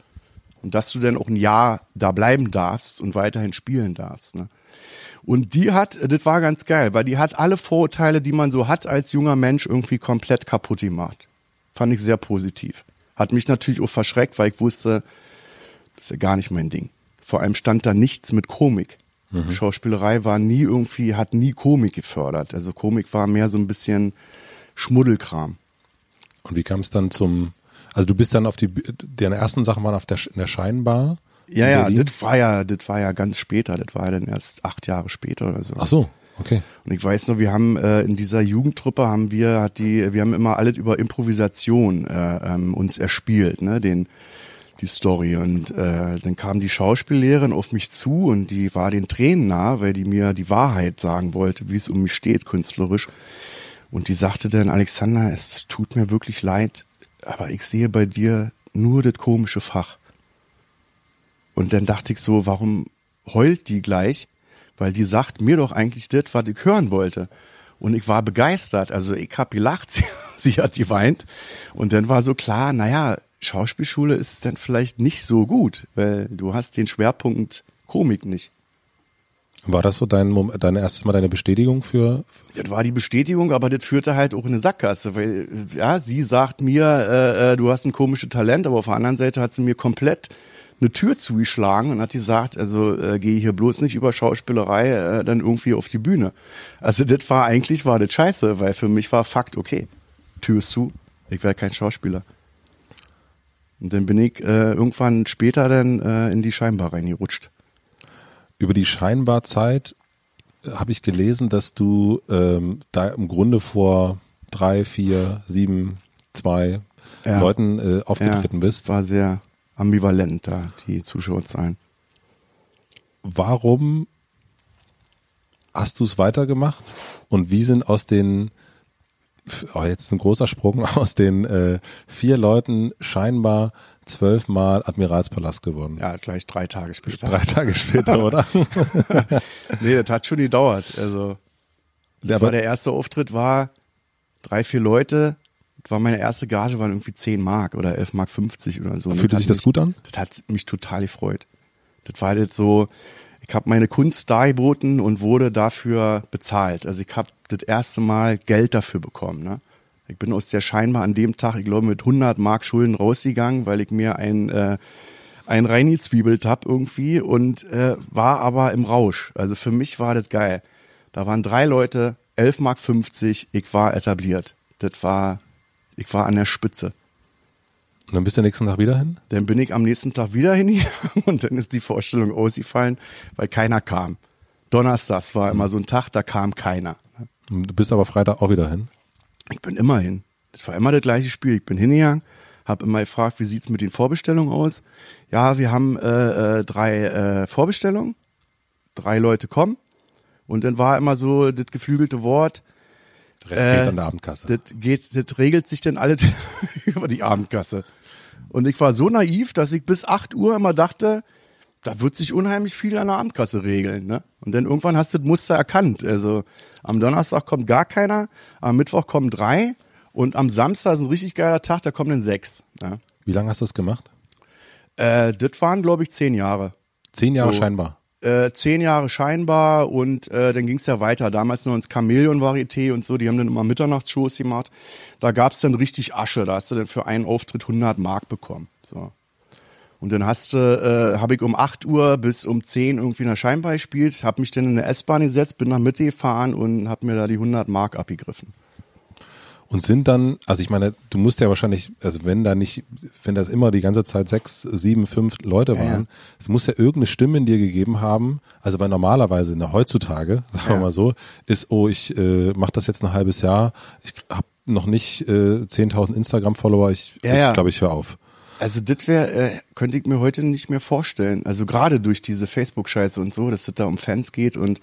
und dass du dann auch ein Jahr da bleiben darfst und weiterhin spielen darfst. Ne? Und die hat, das war ganz geil, weil die hat alle Vorurteile, die man so hat als junger Mensch, irgendwie komplett kaputt gemacht. Fand ich sehr positiv. Hat mich natürlich auch verschreckt, weil ich wusste, das ist ja gar nicht mein Ding. Vor allem stand da nichts mit Komik. Mhm. Schauspielerei war nie irgendwie, hat nie Komik gefördert. Also Komik war mehr so ein bisschen Schmuddelkram. Und wie kam es dann zum also du bist dann auf die, deine ersten Sachen waren auf der, in der Scheinbar. Ja, ja, das war ja, das war ja ganz später, das war ja dann erst acht Jahre später oder so. Ach so, okay. Und ich weiß noch, wir haben äh, in dieser Jugendtruppe haben wir, hat die, wir haben immer alles über Improvisation äh, ähm, uns erspielt, ne, den die Story. Und äh, dann kam die Schauspiellehrerin auf mich zu und die war den Tränen nah, weil die mir die Wahrheit sagen wollte, wie es um mich steht, künstlerisch. Und die sagte dann, Alexander, es tut mir wirklich leid, aber ich sehe bei dir nur das komische Fach. Und dann dachte ich so, warum heult die gleich? Weil die sagt mir doch eigentlich das, was ich hören wollte. Und ich war begeistert. Also ich hab gelacht, sie, sie hat geweint. Und dann war so klar, naja, Schauspielschule ist dann vielleicht nicht so gut, weil du hast den Schwerpunkt Komik nicht. War das so dein, Mom- dein erstes Mal deine Bestätigung für, Das war die Bestätigung, aber das führte halt auch in eine Sackgasse, weil ja, sie sagt mir, äh, äh, du hast ein komisches Talent, aber auf der anderen Seite hat sie mir komplett eine Tür zugeschlagen und hat gesagt, also äh, gehe hier bloß nicht über Schauspielerei äh, dann irgendwie auf die Bühne. Also das war eigentlich war das scheiße, weil für mich war Fakt, okay, Tür ist zu, ich werde kein Schauspieler. Und dann bin ich äh, irgendwann später dann äh, in die Scheinbar reingerutscht. Über die scheinbar Zeit äh, habe ich gelesen, dass du ähm, da im Grunde vor drei, vier, sieben, zwei Ja. Leuten äh, aufgetreten ja, bist. War sehr ambivalent da, die Zuschauerzahlen. Warum hast du es weitergemacht? Und wie sind aus den, oh, jetzt ein großer Sprung, aus den äh, vier Leuten scheinbar zwölfmal Admiralspalast geworden? Ja, gleich drei Tage später. Drei Tage später, oder? Nee, das hat schon gedauert. Also, Ja, war der erste Auftritt war drei, vier Leute. Das war meine erste Gage, waren irgendwie 10 Mark oder 11 Mark 50 oder so. Fühlte sich das mich, gut an? Das hat mich total gefreut. Das war jetzt so, ich habe meine Kunst dargeboten und wurde dafür bezahlt. Also ich habe das erste Mal Geld dafür bekommen. Ne? Ich bin aus der scheinbar an dem Tag, ich glaube, mit 100 Mark Schulden rausgegangen, weil ich mir ein äh, ein reingezwiebelt hab irgendwie und äh, war aber im Rausch. Also für mich war das geil. Da waren drei Leute, 11 Mark 50, ich war etabliert. Das war, ich war an der Spitze. Und dann bist du nächsten Tag wieder hin? Dann bin ich am nächsten Tag wieder hingegangen und dann ist die Vorstellung ausgefallen, weil keiner kam. Donnerstags war immer so ein Tag, da kam keiner. Du bist aber Freitag auch wieder hin. Ich bin immer hin. Das war immer das gleiche Spiel. Ich bin hingegangen, habe immer gefragt, wie sieht's mit den Vorbestellungen aus? Ja, wir haben äh, äh, drei äh, Vorbestellungen, drei Leute kommen und dann war immer so das geflügelte Wort, Der Rest Äh, geht an der Abendkasse. das geht, das regelt sich dann alles über die Abendkasse. Und ich war so naiv, dass ich bis 8 Uhr immer dachte, da wird sich unheimlich viel an der Abendkasse regeln. Ne? Und dann irgendwann hast du das Muster erkannt. Also am Donnerstag kommt gar keiner, am Mittwoch kommen drei und am Samstag ist ein richtig geiler Tag, da kommen dann sechs. Ne? Wie lange hast du das gemacht? Äh, das waren, glaube ich, zehn Jahre. Zehn Jahre So. scheinbar. Äh, zehn Jahre scheinbar und äh, dann ging's ja weiter. Damals noch ins Chamäleon-Varieté und so, die haben dann immer Mitternachtsshows gemacht. Da gab's dann richtig Asche, da hast du dann für einen Auftritt 100 Mark bekommen. So. Und dann hast du, äh, habe ich um 8 Uhr bis um 10 irgendwie in der Scheinbar gespielt, habe mich dann in eine S-Bahn gesetzt, bin nach Mitte gefahren und habe mir da die 100 Mark abgegriffen. Und sind dann, also ich meine, du musst ja wahrscheinlich, also wenn da nicht, wenn das immer die ganze Zeit sechs, sieben, fünf Leute waren, ja. es muss ja irgendeine Stimme in dir gegeben haben, also weil normalerweise in der heutzutage, sagen wir mal so, ist, oh, ich äh, mache das jetzt ein halbes Jahr, ich habe noch nicht äh, 10.000 Instagram-Follower, ich Ja, ich ja. glaube, ich höre auf. Also das wäre, äh, könnte ich mir heute nicht mehr vorstellen. Also gerade durch diese Facebook-Scheiße und so, dass es da um Fans geht und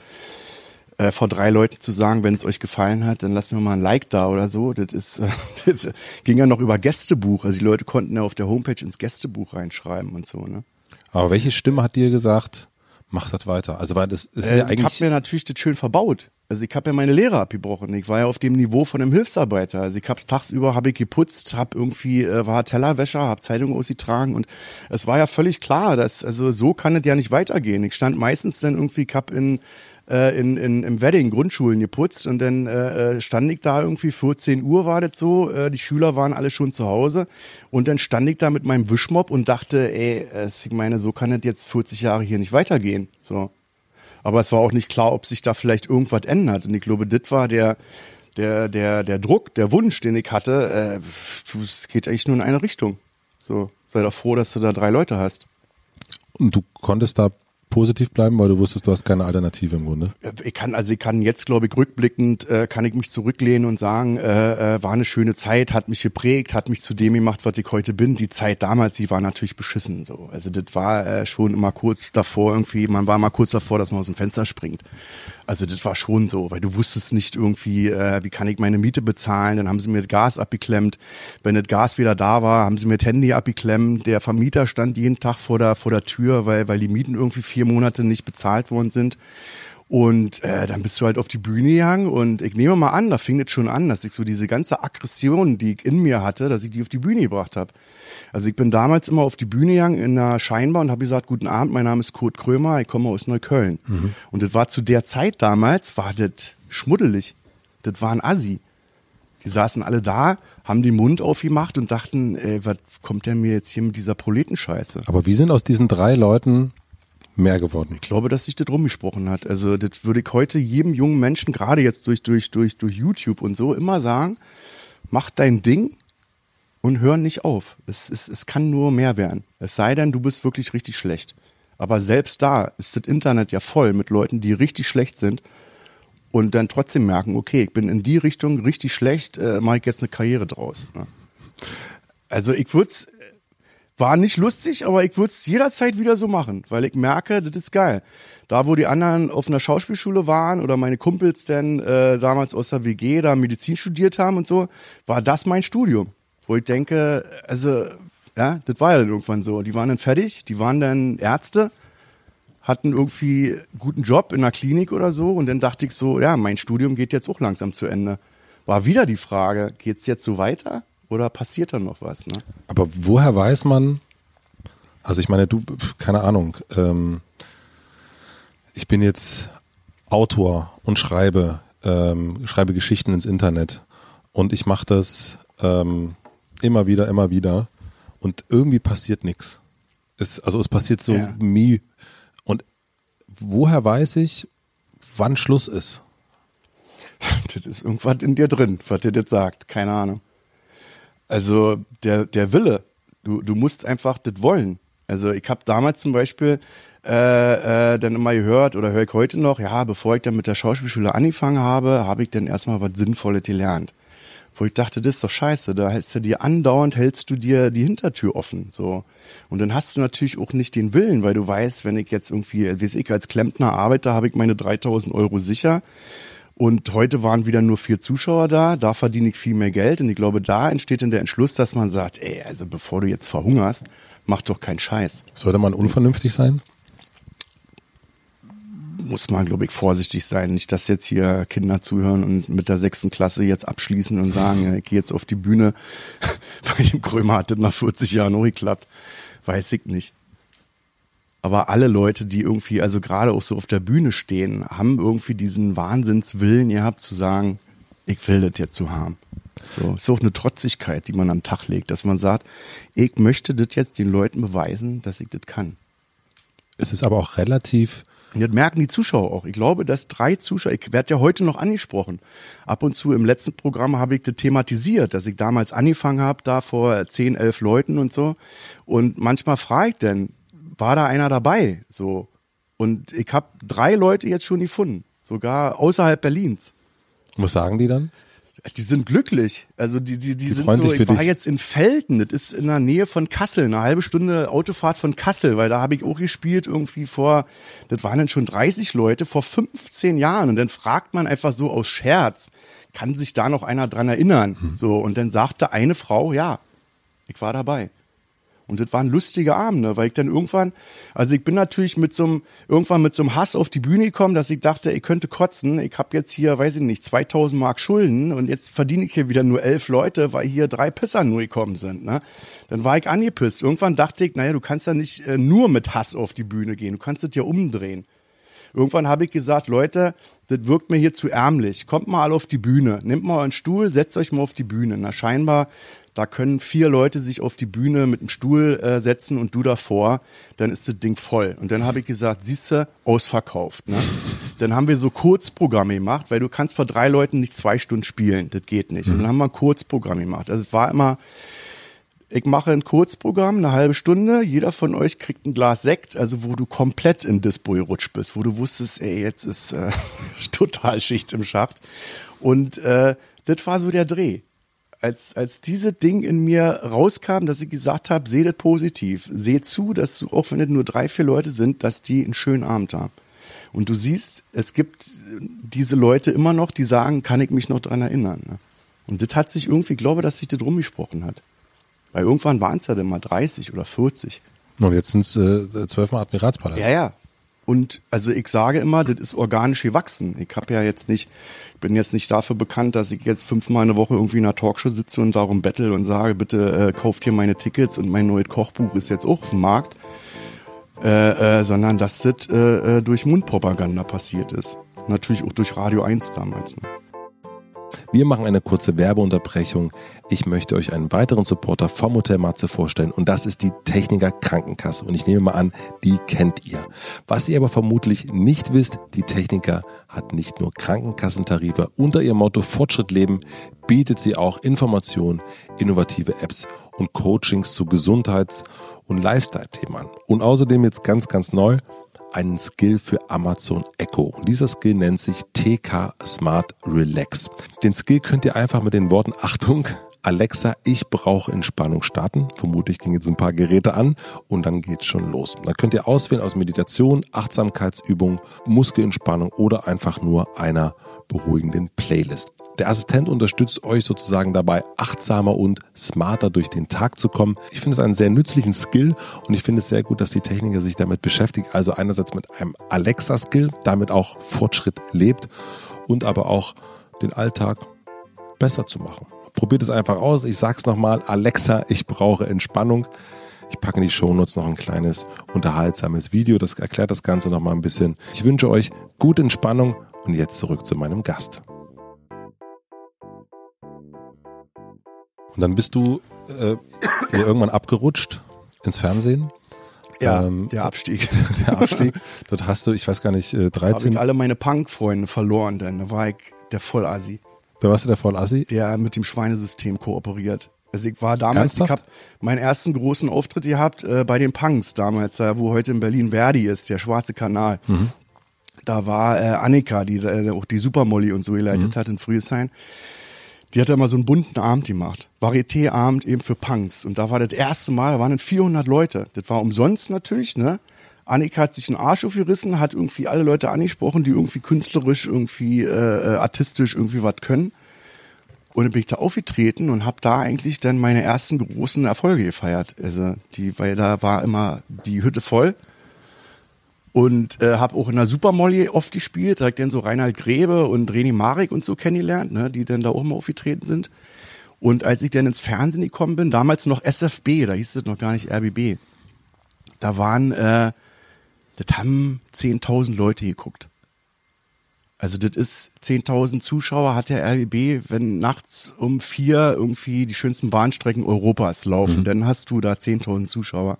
äh, vor drei Leuten zu sagen, wenn es euch gefallen hat, dann lasst mir mal ein Like da oder so. Das ist, äh, das ging ja noch über Gästebuch. Also die Leute konnten ja auf der Homepage ins Gästebuch reinschreiben und so. Ne? Aber welche Stimme hat dir gesagt, mach das weiter? Also weil das ist Äh, ja ich habe eigentlich, mir natürlich das schön verbaut. Also ich habe ja meine Lehre abgebrochen. Ich war ja auf dem Niveau von einem Hilfsarbeiter. Also ich hab's tagsüber habe ich geputzt, habe irgendwie äh, war Tellerwäscher, habe Zeitung ausgetragen und es war ja völlig klar, dass also so kann es ja nicht weitergehen. Ich stand meistens dann irgendwie, ich hab in äh, in, in, im Wedding Grundschulen geputzt und dann äh, äh, stand ich da irgendwie 14 Uhr war das so, äh, die Schüler waren alle schon zu Hause und dann stand ich da mit meinem Wischmopp und dachte, ey, ich meine, so kann das jetzt 40 Jahre hier nicht weitergehen. So. Aber es war auch nicht klar, ob sich da vielleicht irgendwas ändert. Und ich glaube, das war der, der, der, der Druck, der Wunsch, den ich hatte. Äh, es geht eigentlich nur in eine Richtung. So, sei doch froh, dass du da drei Leute hast. und du konntest da positiv bleiben, weil du wusstest, du hast keine Alternative im Grunde? Ich kann, also ich kann jetzt, glaube ich, rückblickend, äh, kann ich mich zurücklehnen und sagen, äh, äh, war eine schöne Zeit, hat mich geprägt, hat mich zu dem gemacht, was ich heute bin. Die Zeit damals, die war natürlich beschissen. So. Also das war äh, schon immer kurz davor irgendwie, man war mal kurz davor, dass man aus dem Fenster springt. Also das war schon so, weil du wusstest nicht irgendwie, äh, wie kann ich meine Miete bezahlen, dann haben sie mir Gas abgeklemmt. Wenn das Gas wieder da war, haben sie mir das Handy abgeklemmt. Der Vermieter stand jeden Tag vor der, vor der Tür, weil, weil die Mieten irgendwie vier Monate nicht bezahlt worden sind. Und äh, dann bist du halt auf die Bühne gegangen und ich nehme mal an, da fing das schon an, dass ich so diese ganze Aggression, die ich in mir hatte, dass ich die auf die Bühne gebracht habe. Also ich bin damals immer auf die Bühne gegangen in der Scheinbar und habe gesagt, guten Abend, mein Name ist Kurt Krömer, ich komme aus Neukölln. Mhm. Und das war zu der Zeit damals, war das schmuddelig. Das war ein Assi. Die saßen alle da, haben den Mund aufgemacht und dachten, ey, was kommt der mir jetzt hier mit dieser Proletenscheiße? Aber wie sind aus diesen drei Leuten mehr geworden. Ich glaube, dass sich das rumgesprochen hat. Also das würde ich heute jedem jungen Menschen, gerade jetzt durch, durch, durch, durch YouTube und so, immer sagen, mach dein Ding und hör nicht auf. Es, es, es kann nur mehr werden. Es sei denn, du bist wirklich richtig schlecht. Aber selbst da ist das Internet ja voll mit Leuten, die richtig schlecht sind und dann trotzdem merken, okay, ich bin in die Richtung richtig schlecht, äh, mache ich jetzt eine Karriere draus. Ne? Also ich würde war nicht lustig, aber ich würde es jederzeit wieder so machen, weil ich merke, das ist geil. Da, wo die anderen auf einer Schauspielschule waren oder meine Kumpels denn äh, damals aus der WG da Medizin studiert haben und so, war das mein Studium. Wo ich denke, also, ja, das war ja dann irgendwann so. Die waren dann fertig, die waren dann Ärzte, hatten irgendwie guten Job in einer Klinik oder so und dann dachte ich so, ja, mein Studium geht jetzt auch langsam zu Ende. War wieder die Frage, geht's jetzt so weiter? Oder passiert da noch was? Ne? Aber woher weiß man, also ich meine, du, keine Ahnung, ähm, ich bin jetzt Autor und schreibe, ähm, schreibe Geschichten ins Internet und ich mache das ähm, immer wieder, immer wieder und irgendwie passiert nichts. Es, also es passiert so ja. nie. Und woher weiß ich, wann Schluss ist? Das ist irgendwas in dir drin, was dir das sagt. Keine Ahnung. Also der, der Wille, du, du musst einfach das wollen. Also ich habe damals zum Beispiel äh, äh, dann immer gehört oder höre ich heute noch, ja, bevor ich dann mit der Schauspielschule angefangen habe, habe ich dann erstmal was Sinnvolles gelernt. Wo ich dachte, das ist doch scheiße, da hältst du dir andauernd, hältst du dir die Hintertür offen, so. Und dann hast du natürlich auch nicht den Willen, weil du weißt, wenn ich jetzt irgendwie, wie ich als Klempner arbeite, habe ich meine 3000 Euro sicher und heute waren wieder nur vier Zuschauer da, da verdiene ich viel mehr Geld. Und ich glaube, da entsteht dann der Entschluss, dass man sagt, ey, also bevor du jetzt verhungerst, mach doch keinen Scheiß. Sollte man unvernünftig sein? Muss man, glaube ich, vorsichtig sein. Nicht, dass jetzt hier Kinder zuhören und mit der sechsten Klasse jetzt abschließen und sagen, ich gehe jetzt auf die Bühne. Bei dem Krömer hat das nach 40 Jahren noch geklappt. Weiß ich nicht. Aber alle Leute, die irgendwie, also gerade auch so auf der Bühne stehen, haben irgendwie diesen Wahnsinnswillen gehabt zu sagen, ich will das jetzt so haben. So, ist auch eine Trotzigkeit, die man am Tag legt, dass man sagt, ich möchte das jetzt den Leuten beweisen, dass ich das kann. Es ist aber auch relativ. Und das merken die Zuschauer auch. Ich glaube, dass drei Zuschauer, ich werde ja heute noch angesprochen. Ab und zu im letzten Programm habe ich das thematisiert, dass ich damals angefangen habe, da vor zehn, elf Leuten und so. Und manchmal frage ich dann, war da einer dabei. So. Und ich habe drei Leute jetzt schon gefunden, sogar außerhalb Berlins. Was sagen die dann? Die sind glücklich. Also die, die, die, die sind so, ich war dich. jetzt in Felten, das ist in der Nähe von Kassel, eine halbe Stunde Autofahrt von Kassel, weil da habe ich auch gespielt irgendwie vor, das waren dann schon 30 Leute, vor 15 Jahren. Und dann fragt man einfach so aus Scherz, kann sich da noch einer dran erinnern? Hm. So, und dann sagte eine Frau, ja, ich war dabei. Und das waren lustige Abende, weil ich dann irgendwann, also ich bin natürlich mit so einem, irgendwann mit so einem Hass auf die Bühne gekommen, dass ich dachte, ich könnte kotzen. Ich habe jetzt hier, weiß ich nicht, 2000 Mark Schulden und jetzt verdiene ich hier wieder nur elf Leute, weil hier drei Pisser nur gekommen sind. Ne? Dann war ich angepisst. Irgendwann dachte ich, naja, du kannst ja nicht äh, nur mit Hass auf die Bühne gehen, du kannst es ja umdrehen. Irgendwann habe ich gesagt, Leute, das wirkt mir hier zu ärmlich. Kommt mal alle auf die Bühne, nehmt mal euren Stuhl, setzt euch mal auf die Bühne. Na scheinbar da können vier Leute sich auf die Bühne mit einem Stuhl äh, setzen und du davor, dann ist das Ding voll. Und dann habe ich gesagt, siehste, ausverkauft. Ne? Dann haben wir so Kurzprogramme gemacht, weil du kannst vor drei Leuten nicht zwei Stunden spielen, das geht nicht. Und dann haben wir ein Kurzprogramm gemacht. Also es war immer, ich mache ein Kurzprogramm, eine halbe Stunde, jeder von euch kriegt ein Glas Sekt, also wo du komplett in Dispo gerutscht bist, wo du wusstest, ey, jetzt ist äh, total Schicht im Schacht. Und äh, das war so der Dreh. Als, als diese Ding in mir rauskam, dass ich gesagt habe, seh das positiv, seh zu, dass du, auch wenn es nur drei, vier Leute sind, dass die einen schönen Abend haben. Und du siehst, es gibt diese Leute immer noch, die sagen, kann ich mich noch dran erinnern. Ne? Und das hat sich irgendwie, ich glaube, dass sich das rumgesprochen hat. Weil irgendwann waren es ja dann mal 30 oder 40. Und jetzt sind es äh, zwölfmal Admiralspalast. Ja, ja. Und also ich sage immer, das ist organisch gewachsen. Ich habe ja jetzt nicht, ich bin jetzt nicht dafür bekannt, dass ich jetzt fünfmal eine Woche irgendwie in einer Talkshow sitze und darum bettel und sage, bitte äh, kauft hier meine Tickets und mein neues Kochbuch ist jetzt auch auf dem Markt. Äh, äh, sondern dass das äh, äh, durch Mundpropaganda passiert ist. Natürlich auch durch Radio 1 damals. Ne? Wir machen eine kurze Werbeunterbrechung. Ich möchte euch einen weiteren Supporter vom Hotel Matze vorstellen und das ist die Techniker Krankenkasse. Und ich nehme mal an, die kennt ihr. Was ihr aber vermutlich nicht wisst, die Techniker hat nicht nur Krankenkassentarife. Unter ihrem Motto Fortschritt leben bietet sie auch Informationen, innovative Apps und Coachings zu Gesundheits- und Lifestyle-Themen an. Und außerdem jetzt ganz, ganz neu, einen Skill für Amazon Echo. Und dieser Skill nennt sich TK Smart Relax. Den Skill könnt ihr einfach mit den Worten Achtung, Alexa, ich brauche Entspannung starten. Vermutlich gehen jetzt ein paar Geräte an und dann geht's schon los. Da könnt ihr auswählen aus Meditation, Achtsamkeitsübung, Muskelentspannung oder einfach nur einer beruhigenden Playlist. Der Assistent unterstützt euch sozusagen dabei, achtsamer und smarter durch den Tag zu kommen. Ich finde es einen sehr nützlichen Skill und ich finde es sehr gut, dass die Techniker sich damit beschäftigt. Also einerseits mit einem Alexa-Skill, damit auch Fortschritt lebt und aber auch den Alltag besser zu machen. Probiert es einfach aus. Ich sag's nochmal, Alexa, ich brauche Entspannung. Ich packe in die Shownotes noch ein kleines unterhaltsames Video, das erklärt das Ganze nochmal ein bisschen. Ich wünsche euch gute Entspannung und jetzt zurück zu meinem Gast. Und dann bist du äh, irgendwann abgerutscht ins Fernsehen. Ja, ähm, der Abstieg. Der Abstieg. Dort hast du, ich weiß gar nicht, 13. Habe ich alle meine Punk-Freunde verloren, denn da war ich der Vollassi. Da warst du der Vollassi? Der mit dem Schweinesystem kooperiert. Also ich war damals, Ernsthaft? ich habe meinen ersten großen Auftritt gehabt äh, bei den Punks damals, da wo heute in Berlin Verdi ist, der Schwarze Kanal. Mhm. Da war äh, Annika, die äh, auch die Supermolly und so geleitet mhm. hat in Friedrichshain. Die hat da mal so einen bunten Abend gemacht. Varieté-Abend eben für Punks. Und da war das erste Mal, da waren dann 400 Leute. Das war umsonst natürlich, ne? Annika hat sich einen Arsch aufgerissen, hat irgendwie alle Leute angesprochen, die irgendwie künstlerisch, irgendwie äh, äh artistisch irgendwie was können. Und dann bin ich da aufgetreten und habe da eigentlich dann meine ersten großen Erfolge gefeiert. Also die, weil da war immer die Hütte voll und äh, habe auch in der Supermolly oft gespielt, direkt dann so Reinhard Grebe und Reni Marek und so kennengelernt, ne, die dann da auch mal aufgetreten sind. Und als ich dann ins Fernsehen gekommen bin, damals noch SFB, da hieß es noch gar nicht RBB, da waren, äh, das haben 10.000 Leute geguckt. Also das ist 10.000 Zuschauer hat der RBB, wenn nachts um vier irgendwie die schönsten Bahnstrecken Europas laufen, mhm. dann hast du da 10.000 Zuschauer.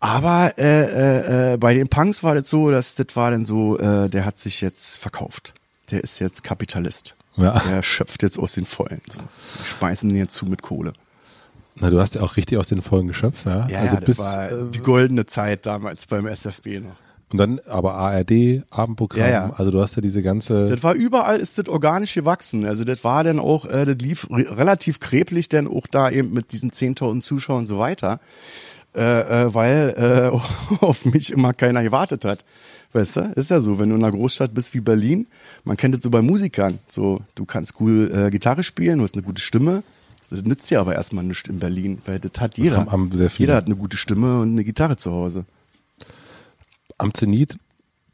Aber äh, äh, äh, bei den Punks war das so, dass das war dann so, äh, der hat sich jetzt verkauft. Der ist jetzt Kapitalist. Ja. Der schöpft jetzt aus den Vollen. So. Die speisen ihn jetzt zu mit Kohle. Na, du hast ja auch richtig aus den Vollen geschöpft, ja? Ja, also ja, bis, war äh, die goldene Zeit damals beim SFB noch. Und dann aber ARD, Abendprogramm, ja, ja. also du hast ja diese ganze. Das war überall, ist das organisch gewachsen. Also das war dann auch, äh, das lief relativ kreblich, denn auch da eben mit diesen 10.000 Zuschauern und so weiter äh, äh, weil äh, auf mich immer keiner gewartet hat. Weißt du, ist ja so, wenn du in einer Großstadt bist wie Berlin, man kennt das so bei Musikern, so du kannst cool äh, Gitarre spielen, du hast eine gute Stimme, das nützt dir aber erstmal nichts in Berlin, weil das hat jeder. Das haben, haben jeder hat eine gute Stimme und eine Gitarre zu Hause. Am Zenit,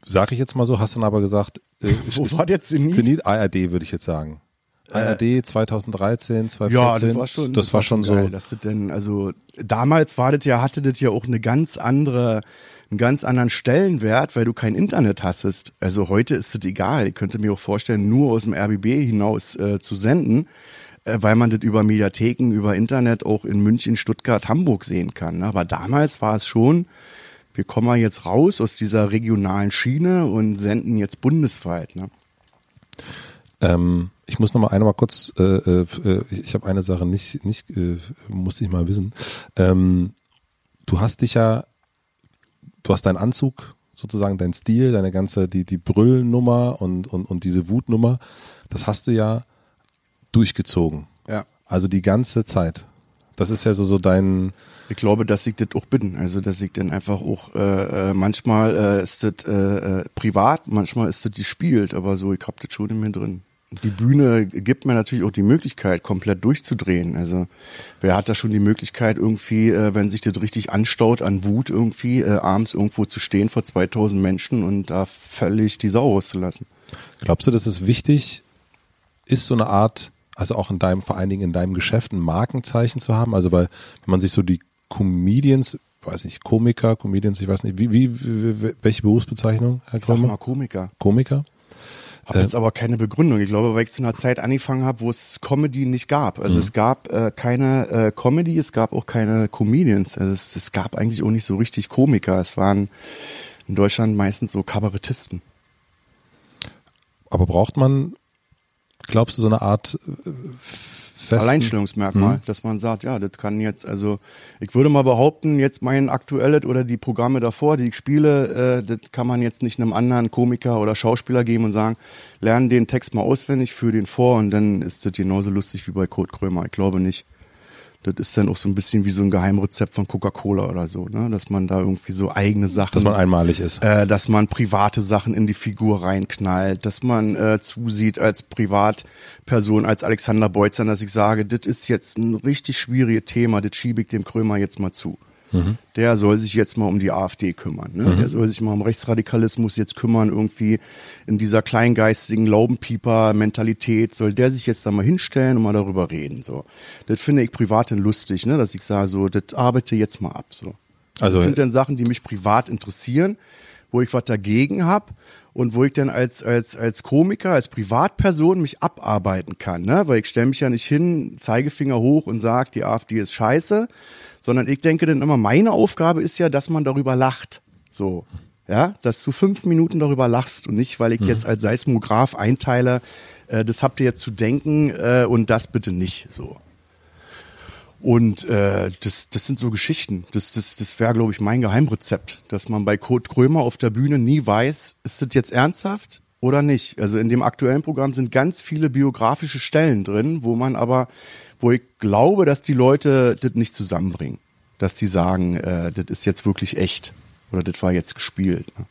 sag ich jetzt mal so, hast du dann aber gesagt, äh, wo war der Zenit? Zenit ARD, würde ich jetzt sagen. ARD 2013, 2014. Ja, das war schon, das, das war schon geil, so. Dass das denn, also damals war das ja, hatte das ja auch eine ganz andere, einen ganz anderen Stellenwert, weil du kein Internet hattest. Also heute ist es egal. Ich könnte mir auch vorstellen, nur aus dem RBB hinaus äh, zu senden, äh, weil man das über Mediatheken, über Internet auch in München, Stuttgart, Hamburg sehen kann. Ne? Aber damals war es schon, wir kommen mal jetzt raus aus dieser regionalen Schiene und senden jetzt bundesweit. Ne? Ähm Ich muss noch mal einmal kurz, äh, äh, ich habe eine Sache nicht, nicht äh, musste ich mal wissen. Ähm, du hast dich ja, du hast deinen Anzug, sozusagen dein Stil, deine ganze, die, die Brüllnummer und, und, und diese Wutnummer, das hast du ja durchgezogen. Ja. Also die ganze Zeit. Das ist ja so, so dein. Ich glaube, dass ich das auch bin. Also, dass ich dann einfach auch, äh, äh, manchmal äh, ist das äh, äh, privat, manchmal ist das gespielt, aber so, ich hab das schon in mir drin. Die Bühne gibt mir natürlich auch die Möglichkeit, komplett durchzudrehen. Also, wer hat da schon die Möglichkeit, irgendwie, äh, wenn sich das richtig anstaut an Wut, irgendwie abends irgendwo zu stehen vor 2000 Menschen und da völlig die Sau rauszulassen? Glaubst du, dass es wichtig ist, so eine Art also auch in deinem, vor allen Dingen in deinem Geschäft ein Markenzeichen zu haben? Also weil, wenn man sich so die Comedians, weiß nicht, Komiker, Comedians, ich weiß nicht, wie, wie, wie welche Berufsbezeichnung, Herr Krömer? Sag mal Komiker. Komiker? Habe jetzt aber keine Begründung. Ich glaube, weil ich zu einer Zeit angefangen habe, wo es Comedy nicht gab. Also mhm. es gab äh, keine äh, Comedy, es gab auch keine Comedians. Also es, es gab eigentlich auch nicht so richtig Komiker. Es waren in Deutschland meistens so Kabarettisten. Aber braucht man glaubst du, so eine Art äh, festen Alleinstellungsmerkmal, mhm. dass man sagt, ja, das kann jetzt, also ich würde mal behaupten, jetzt mein aktuelles oder die Programme davor, die ich spiele, äh, das kann man jetzt nicht einem anderen Komiker oder Schauspieler geben und sagen, lernen den Text mal auswendig, für den vor und dann ist das genauso lustig wie bei Kurt Krömer. Ich glaube nicht. Das ist dann auch so ein bisschen wie so ein Geheimrezept von Coca-Cola oder so, ne? dass man da irgendwie so eigene Sachen. Dass man einmalig ist. Äh, dass man private Sachen in die Figur reinknallt, dass man äh, zusieht als Privatperson, als Alexander Beutzer, dass ich sage, das ist jetzt ein richtig schwieriges Thema, das schiebe ich dem Krömer jetzt mal zu. Mhm. Der soll sich jetzt mal um die AfD kümmern. Ne? Mhm. Der soll sich mal um Rechtsradikalismus jetzt kümmern, irgendwie in dieser kleingeistigen Laubenpieper-Mentalität. Soll der sich jetzt da mal hinstellen und mal darüber reden. So. Das finde ich privat lustig, ne? dass ich sage, so, das arbeite jetzt mal ab. So. Also, das sind dann Sachen, die mich privat interessieren, wo ich was dagegen habe und wo ich dann als, als, als Komiker, als Privatperson mich abarbeiten kann. Ne? Weil ich stelle mich ja nicht hin, Zeigefinger hoch und sage, die AfD ist scheiße, sondern ich denke dann immer, meine Aufgabe ist ja, dass man darüber lacht. So. Ja, dass du fünf Minuten darüber lachst und nicht, weil ich mhm. jetzt als Seismograph einteile, äh, das habt ihr jetzt zu denken äh, und das bitte nicht so. Und äh, das, das sind so Geschichten. Das, das, das wäre, glaube ich, mein Geheimrezept, dass man bei Kurt Krömer auf der Bühne nie weiß, ist das jetzt ernsthaft oder nicht. Also in dem aktuellen Programm sind ganz viele biografische Stellen drin, wo man aber wo ich glaube, dass die Leute das nicht zusammenbringen. Dass die sagen, äh, das ist jetzt wirklich echt oder das war jetzt gespielt. Ne?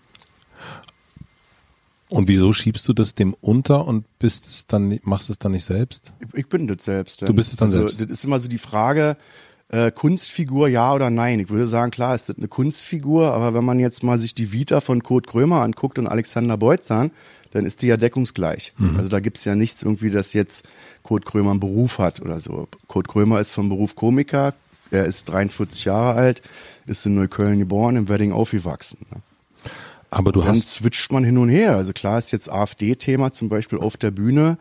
Und wieso schiebst du das dem unter und bist es dann, machst es dann nicht selbst? Ich, ich bin das selbst. Du bist es dann also, selbst. Das ist immer so die Frage, äh, Kunstfigur ja oder nein. Ich würde sagen, klar, ist das eine Kunstfigur, aber wenn man jetzt mal sich die Vita von Kurt Krömer anguckt und Alexander Beutzahn, dann ist die ja deckungsgleich. Mhm. Also da gibt's ja nichts irgendwie, dass jetzt Kurt Krömer einen Beruf hat oder so. Kurt Krömer ist vom Beruf Komiker, er ist 43 Jahre alt, ist in Neukölln geboren, im Wedding aufgewachsen. Ne? Aber du dann hast. Dann switcht man hin und her. Also klar ist jetzt AfD-Thema zum Beispiel auf der Bühne.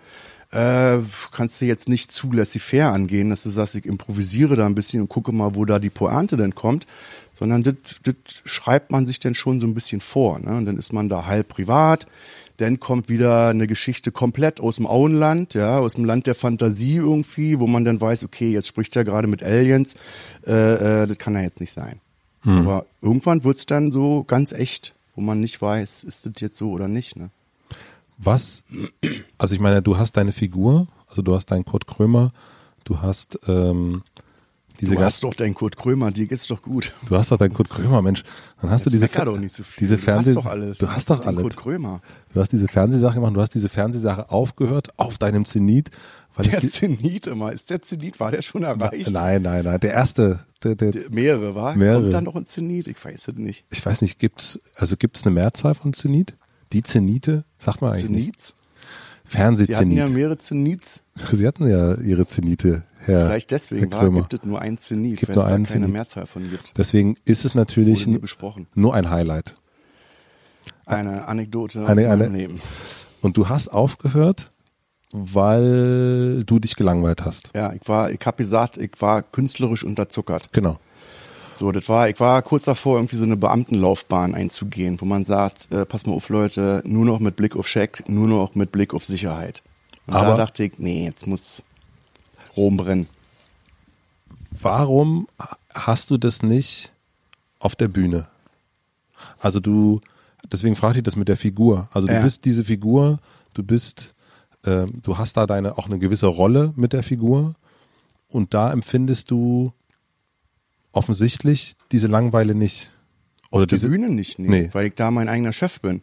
Äh, kannst du jetzt nicht zulässig fair angehen, dass du sagst, ich improvisiere da ein bisschen und gucke mal, wo da die Pointe denn kommt, sondern das schreibt man sich dann schon so ein bisschen vor. Ne? Und dann ist man da halb privat, dann kommt wieder eine Geschichte komplett aus dem Auenland, ja, aus dem Land der Fantasie irgendwie, wo man dann weiß, okay, jetzt spricht er gerade mit Aliens. Äh, äh, das kann ja jetzt nicht sein. Hm. Aber irgendwann wird's dann so ganz echt, wo man nicht weiß, ist das jetzt so oder nicht. Ne? Was, also ich meine, du hast deine Figur, also du hast deinen Kurt Krömer, du hast ähm, diese du hast doch deinen Kurt Krömer, die ist doch gut. Du hast doch deinen Kurt Krömer, Mensch. Dann hast Jetzt du diese, doch nicht so viel. diese Fernseh, du hast doch alles. Du hast doch alles. Kurt Krömer. Du hast diese Fernsehsache gemacht, du hast diese Fernsehsache aufgehört auf deinem Zenit. Weil der Zenit immer, ist der Zenit, war der schon erreicht? Nein, nein, nein, der erste. Der, der, der mehrere, war? Mehrere. Kommt da noch ein Zenit? Ich weiß es nicht. Ich weiß nicht, gibt's, also gibt's eine Mehrzahl von Zenit? Die Zenite? Sagt man eigentlich Zenits? Fernsehzenit. Sie hatten ja mehrere Zenits. Sie hatten ja ihre Zenite, Herr Vielleicht deswegen Herr war, gibt es nur ein Zenit, gibt weil nur es da keine Zenit. Mehrzahl von gibt. Deswegen ist es natürlich nur ein Highlight. Eine Anekdote aus Eine- meinem eine- Leben. Und du hast aufgehört, weil du dich gelangweilt hast. Ja, ich war, ich habe gesagt, ich war künstlerisch unterzuckert. Genau. So, das war, ich war kurz davor, irgendwie so eine Beamtenlaufbahn einzugehen, wo man sagt, äh, pass mal auf, Leute, nur noch mit Blick auf Scheck, nur noch mit Blick auf Sicherheit. Und Aber- da dachte ich, nee, jetzt muss Rom brennen. Warum hast du das nicht auf der Bühne? Also du, deswegen frage ich das mit der Figur. Also du Ja. bist diese Figur, du bist, ähm, du hast da deine auch eine gewisse Rolle mit der Figur und da empfindest du offensichtlich diese Langeweile nicht. Oder Auf diese, Bühne nicht, nee, Nee. weil ich da mein eigener Chef bin.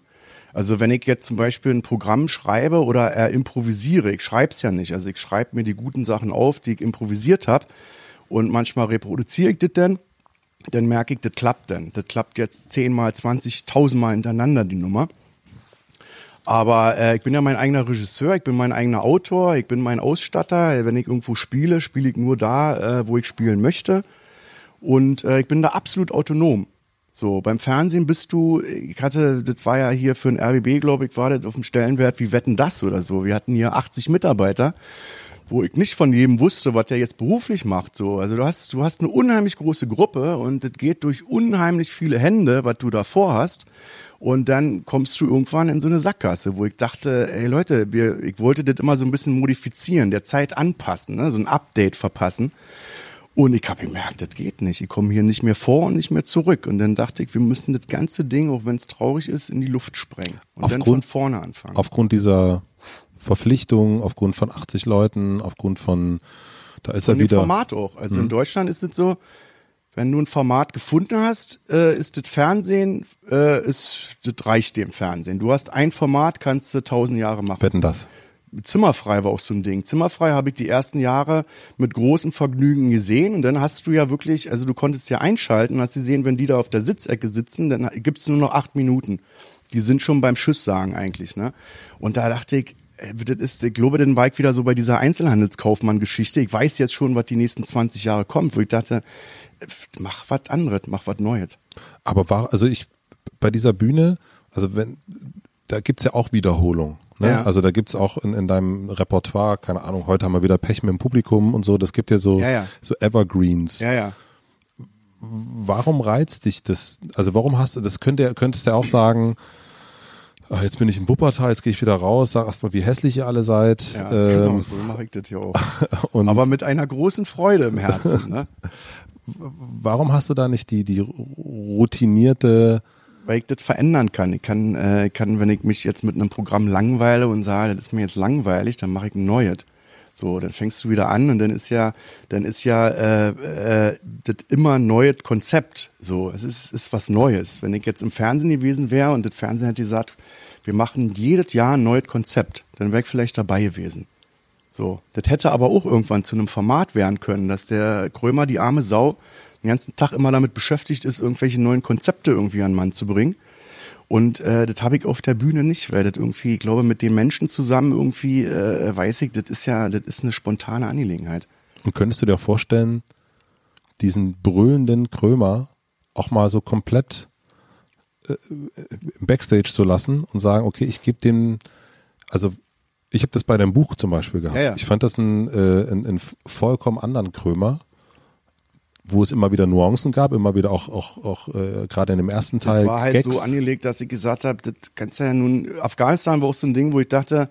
Also wenn ich jetzt zum Beispiel ein Programm schreibe oder äh, improvisiere, ich schreibe es ja nicht. Also ich schreibe mir die guten Sachen auf, die ich improvisiert habe und manchmal reproduziere ich das dann, dann merke ich, das klappt dann. Das klappt jetzt zehnmal, zwanzigtausendmal hintereinander, die Nummer. Aber äh, ich bin ja mein eigener Regisseur, ich bin mein eigener Autor, ich bin mein Ausstatter. Wenn ich irgendwo spiele, spiele ich nur da, äh, wo ich spielen möchte. Und äh, ich bin da absolut autonom. So, beim Fernsehen bist du, ich hatte, das war ja hier für ein RBB, glaube ich, war das auf dem Stellenwert wie Wetten das oder so. Wir hatten hier 80 Mitarbeiter, wo ich nicht von jedem wusste, was der jetzt beruflich macht. So, also du hast, du hast eine unheimlich große Gruppe und das geht durch unheimlich viele Hände, was du da vorhast. Und dann kommst du irgendwann in so eine Sackgasse, wo ich dachte, ey Leute, wir, ich wollte das immer so ein bisschen modifizieren, der Zeit anpassen, ne? so ein Update verpassen. Und ich habe gemerkt, das geht nicht. Ich komme hier nicht mehr vor und nicht mehr zurück. Und dann dachte ich, wir müssen das ganze Ding, auch wenn es traurig ist, in die Luft sprengen. Und dann von Aufgrund- vorne anfangen. aufgrund dieser Verpflichtung, aufgrund von 80 Leuten, aufgrund von, da ist er Von dem wieder. Format auch. Also Mhm. in Deutschland ist es so, wenn du ein Format gefunden hast, äh, ist das Fernsehen, äh, ist, das reicht dem Fernsehen. Du hast ein Format, kannst du tausend Jahre machen. Wetten das. Zimmerfrei war auch so ein Ding. Zimmerfrei habe ich die ersten Jahre mit großem Vergnügen gesehen und dann hast du ja wirklich, also du konntest ja einschalten und hast gesehen, wenn die da auf der Sitzecke sitzen, dann gibt's nur noch acht Minuten. Die sind schon beim Schuss sagen eigentlich, ne? Und da dachte ich, das ist, ich glaube, dann war ich wieder so bei dieser Einzelhandelskaufmann-Geschichte. Ich weiß jetzt schon, was die nächsten 20 Jahre kommt, wo ich dachte, äh, mach was anderes, mach was Neues. Aber war, also ich, bei dieser Bühne, also wenn, da gibt's ja auch Wiederholung. Ne? Ja. Also da gibt's auch in, in deinem Repertoire, keine Ahnung, heute haben wir wieder Pech mit dem Publikum und so, das gibt ja so, Ja, ja. so Evergreens. Ja, ja. Warum reizt dich das? Also warum hast du, das könnte, könntest du ja auch sagen, jetzt bin ich in Wuppertal, jetzt gehe ich wieder raus, sag erstmal, wie hässlich ihr alle seid. Ja, genau, ähm, so mache ich das ja auch. und Aber mit einer großen Freude im Herzen, ne? warum hast du da nicht die, die routinierte, weil ich das verändern kann. Ich kann, äh, kann, wenn ich mich jetzt mit einem Programm langweile und sage, das ist mir jetzt langweilig, dann mache ich ein neues. So, dann fängst du wieder an und dann ist ja, dann ist ja äh, äh, das immer ein neues Konzept. So, es ist, ist was Neues. Wenn ich jetzt im Fernsehen gewesen wäre und das Fernsehen hätte gesagt, wir machen jedes Jahr ein neues Konzept, dann wäre ich vielleicht dabei gewesen. So, das hätte aber auch irgendwann zu einem Format werden können, dass der Krömer, die arme Sau, den ganzen Tag immer damit beschäftigt ist, irgendwelche neuen Konzepte irgendwie an den Mann zu bringen. Und äh, das habe ich auf der Bühne nicht, weil das irgendwie, ich glaube, mit den Menschen zusammen irgendwie, äh, weiß ich, das ist ja, das ist eine spontane Angelegenheit. und könntest du dir vorstellen, diesen brüllenden Krömer auch mal so komplett äh, im Backstage zu lassen und sagen, okay, ich gebe dem, also ich habe das bei deinem Buch zum Beispiel gehabt. Ja, ja. Ich fand das einen, äh, einen, einen vollkommen anderen Krömer, wo es immer wieder Nuancen gab, immer wieder auch, auch, auch äh, gerade in dem ersten Teil Das war halt Gags. so angelegt, dass ich gesagt habe, das kannst du ja nun, Afghanistan war auch so ein Ding, wo ich dachte,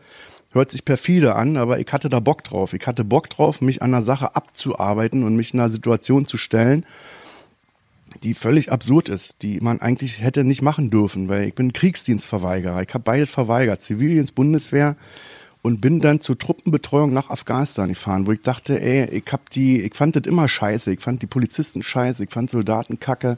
hört sich perfide an, aber ich hatte da Bock drauf. Ich hatte Bock drauf, mich an einer Sache abzuarbeiten und mich in einer Situation zu stellen, die völlig absurd ist, die man eigentlich hätte nicht machen dürfen, weil ich bin Kriegsdienstverweigerer. Ich habe beides verweigert, Zivildienst, Bundeswehr und bin dann zur Truppenbetreuung nach Afghanistan gefahren, wo ich dachte, ey, ich hab die, ich fand das immer scheiße, ich fand die Polizisten scheiße, ich fand Soldaten kacke.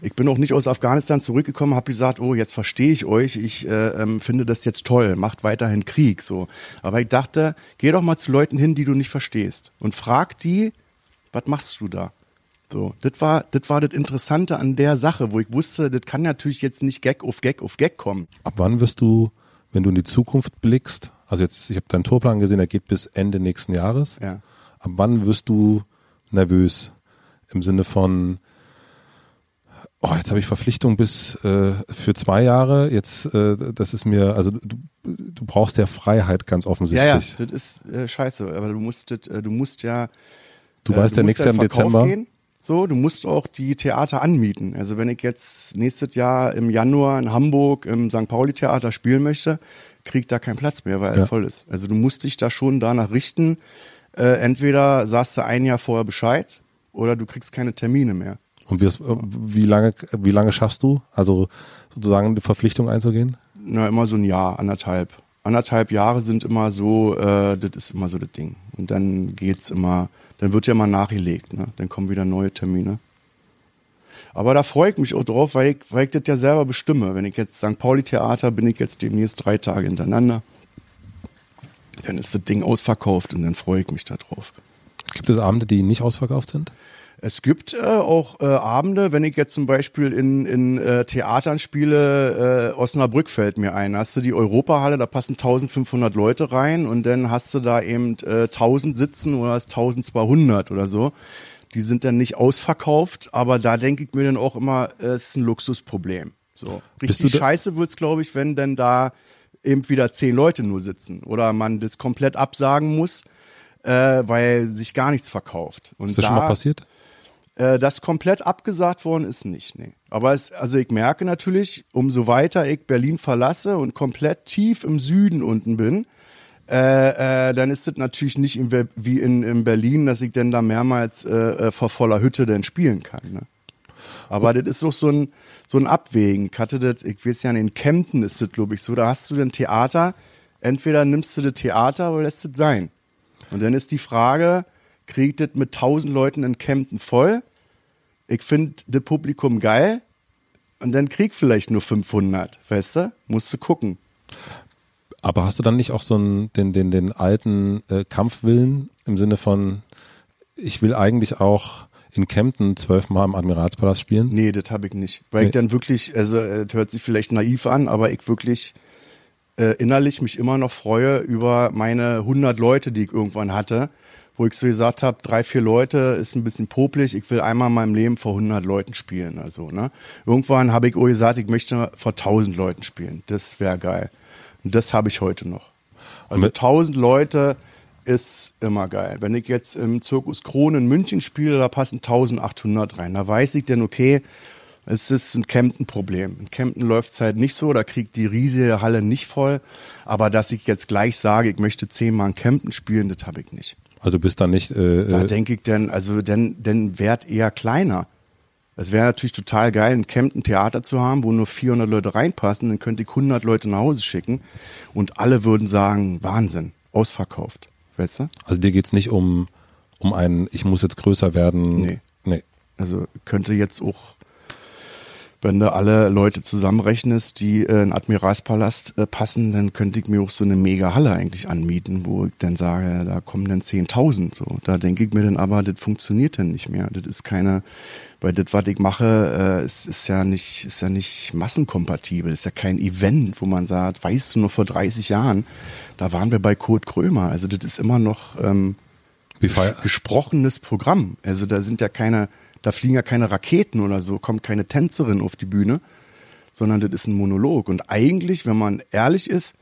Ich bin auch nicht aus Afghanistan zurückgekommen, habe gesagt, oh, jetzt verstehe ich euch, ich äh, ähm, finde das jetzt toll, macht weiterhin Krieg, so. Aber ich dachte, geh doch mal zu Leuten hin, die du nicht verstehst und frag die, was machst du da? So, das war, das war das Interessante an der Sache, wo ich wusste, das kann natürlich jetzt nicht Gag auf Gag auf Gag kommen. Ab wann wirst du, wenn du in die Zukunft blickst, also jetzt, ich habe deinen Tourplan gesehen, der geht bis Ende nächsten Jahres. Ja. Ab wann wirst du nervös? Im Sinne von, oh, jetzt habe ich Verpflichtung bis äh, für zwei Jahre. Jetzt, äh, das ist mir, also du, du brauchst ja Freiheit ganz Ja, ja, offensichtlich. das ist äh, scheiße, aber du musst, äh, du musst ja Du Äh, weißt ja musst nächstes Jahr im Dezember. Gehen. So, du musst auch die Theater anmieten. Also wenn ich jetzt nächstes Jahr im Januar in Hamburg im St. Pauli Theater spielen möchte, kriegt da keinen Platz mehr, weil er voll ist. Also du musst dich da schon danach richten. Äh, entweder sagst du ein Jahr vorher Bescheid oder du kriegst keine Termine mehr. Und wie, wie lange, wie lange schaffst du, also sozusagen die Verpflichtung einzugehen? Na, immer so ein Jahr, anderthalb. Anderthalb Jahre sind immer so, äh, das ist immer so das Ding. Und dann geht's immer, dann wird ja mal nachgelegt, ne? Dann kommen wieder neue Termine. Aber da freue ich mich auch drauf, weil ich, weil ich das ja selber bestimme. Wenn ich jetzt St. Pauli Theater bin ich jetzt demnächst drei Tage hintereinander, dann ist das Ding ausverkauft und dann freue ich mich da drauf. Gibt es Abende, die nicht ausverkauft sind? Es gibt äh, auch äh, Abende, wenn ich jetzt zum Beispiel in, in äh, Theatern spiele, äh, Osnabrück fällt mir ein, hast du die Europahalle, da passen 1500 Leute rein und dann hast du da eben äh, 1000 sitzen oder ist 1200 oder so. Die sind dann nicht ausverkauft, aber da denke ich mir dann auch immer, äh, es ist ein Luxusproblem. So richtig scheiße wird's, glaube ich, wenn denn da eben wieder zehn Leute nur sitzen oder man das komplett absagen muss, äh, weil sich gar nichts verkauft. Und ist das da, schon mal passiert? Äh, das komplett abgesagt worden ist nicht, nee. Aber es, also ich merke natürlich, umso weiter ich Berlin verlasse und komplett tief im Süden unten bin, äh, äh, dann ist es natürlich nicht in, wie in, in Berlin, dass ich dann da mehrmals äh, äh vor voller Hütte dann spielen kann. Ne? Aber das ist doch so ein, so ein Abwägen. Ich hatte das, ich weiß ja, in Kempten ist das, glaube ich, so. Da hast du dann Theater, entweder nimmst du das Theater oder lässt es sein. Und dann ist die Frage, kriegt das mit tausend Leuten in Kempten voll? Ich finde das Publikum geil und dann krieg vielleicht nur 500, weißt du? Musst du gucken. Aber hast du dann nicht auch so einen, den, den, den alten äh, Kampfwillen im Sinne von, ich will eigentlich auch in Kempten zwölfmal im Admiralspalast spielen? Nee, das habe ich nicht. Weil nee. ich dann wirklich, also das hört sich vielleicht naiv an, aber ich wirklich äh, innerlich mich immer noch freue über meine 100 Leute, die ich irgendwann hatte, wo ich so gesagt habe, drei, vier Leute ist ein bisschen popelig, ich will einmal in meinem Leben vor 100 Leuten spielen. Also, ne? Irgendwann habe ich auch gesagt, ich möchte vor 1000 Leuten spielen. Das wäre geil. Und das habe ich heute noch. Also 1000 Leute ist immer geil. Wenn ich jetzt im Zirkus Krone in München spiele, da passen 1800 rein. Da weiß ich denn, okay, es ist ein Kempten-Problem. In Kempten läuft es halt nicht so, da kriegt die riesige Halle nicht voll. Aber dass ich jetzt gleich sage, ich möchte zehnmal in Kempten spielen, das habe ich nicht. Also du bist da nicht. Äh, da denke ich denn, also denn, denn Wert eher kleiner. Es wäre natürlich total geil, ein Kempten Theater zu haben, wo nur 400 Leute reinpassen, dann könnte ich 100 Leute nach Hause schicken und alle würden sagen, Wahnsinn, ausverkauft. Weißt du? Also dir geht's nicht um, um einen, ich muss jetzt größer werden. Nee. Nee. Also könnte jetzt auch wenn du alle Leute zusammenrechnest, die äh, in Admiralspalast äh, passen, dann könnte ich mir auch so eine mega Halle eigentlich anmieten, wo ich dann sage, da kommen dann 10.000. So, da denke ich mir dann aber, das funktioniert dann nicht mehr. Das ist keine, weil das, was ich mache, äh, ist, ist ja nicht, ist ja nicht massenkompatibel. ist ja kein Event, wo man sagt, weißt du noch vor 30 Jahren, da waren wir bei Kurt Krömer. Also das ist immer noch ähm, gesprochenes Programm. Also da sind ja keine da fliegen ja keine Raketen oder so, kommt keine Tänzerin auf die Bühne, sondern das ist ein Monolog. Und eigentlich, wenn man ehrlich ist,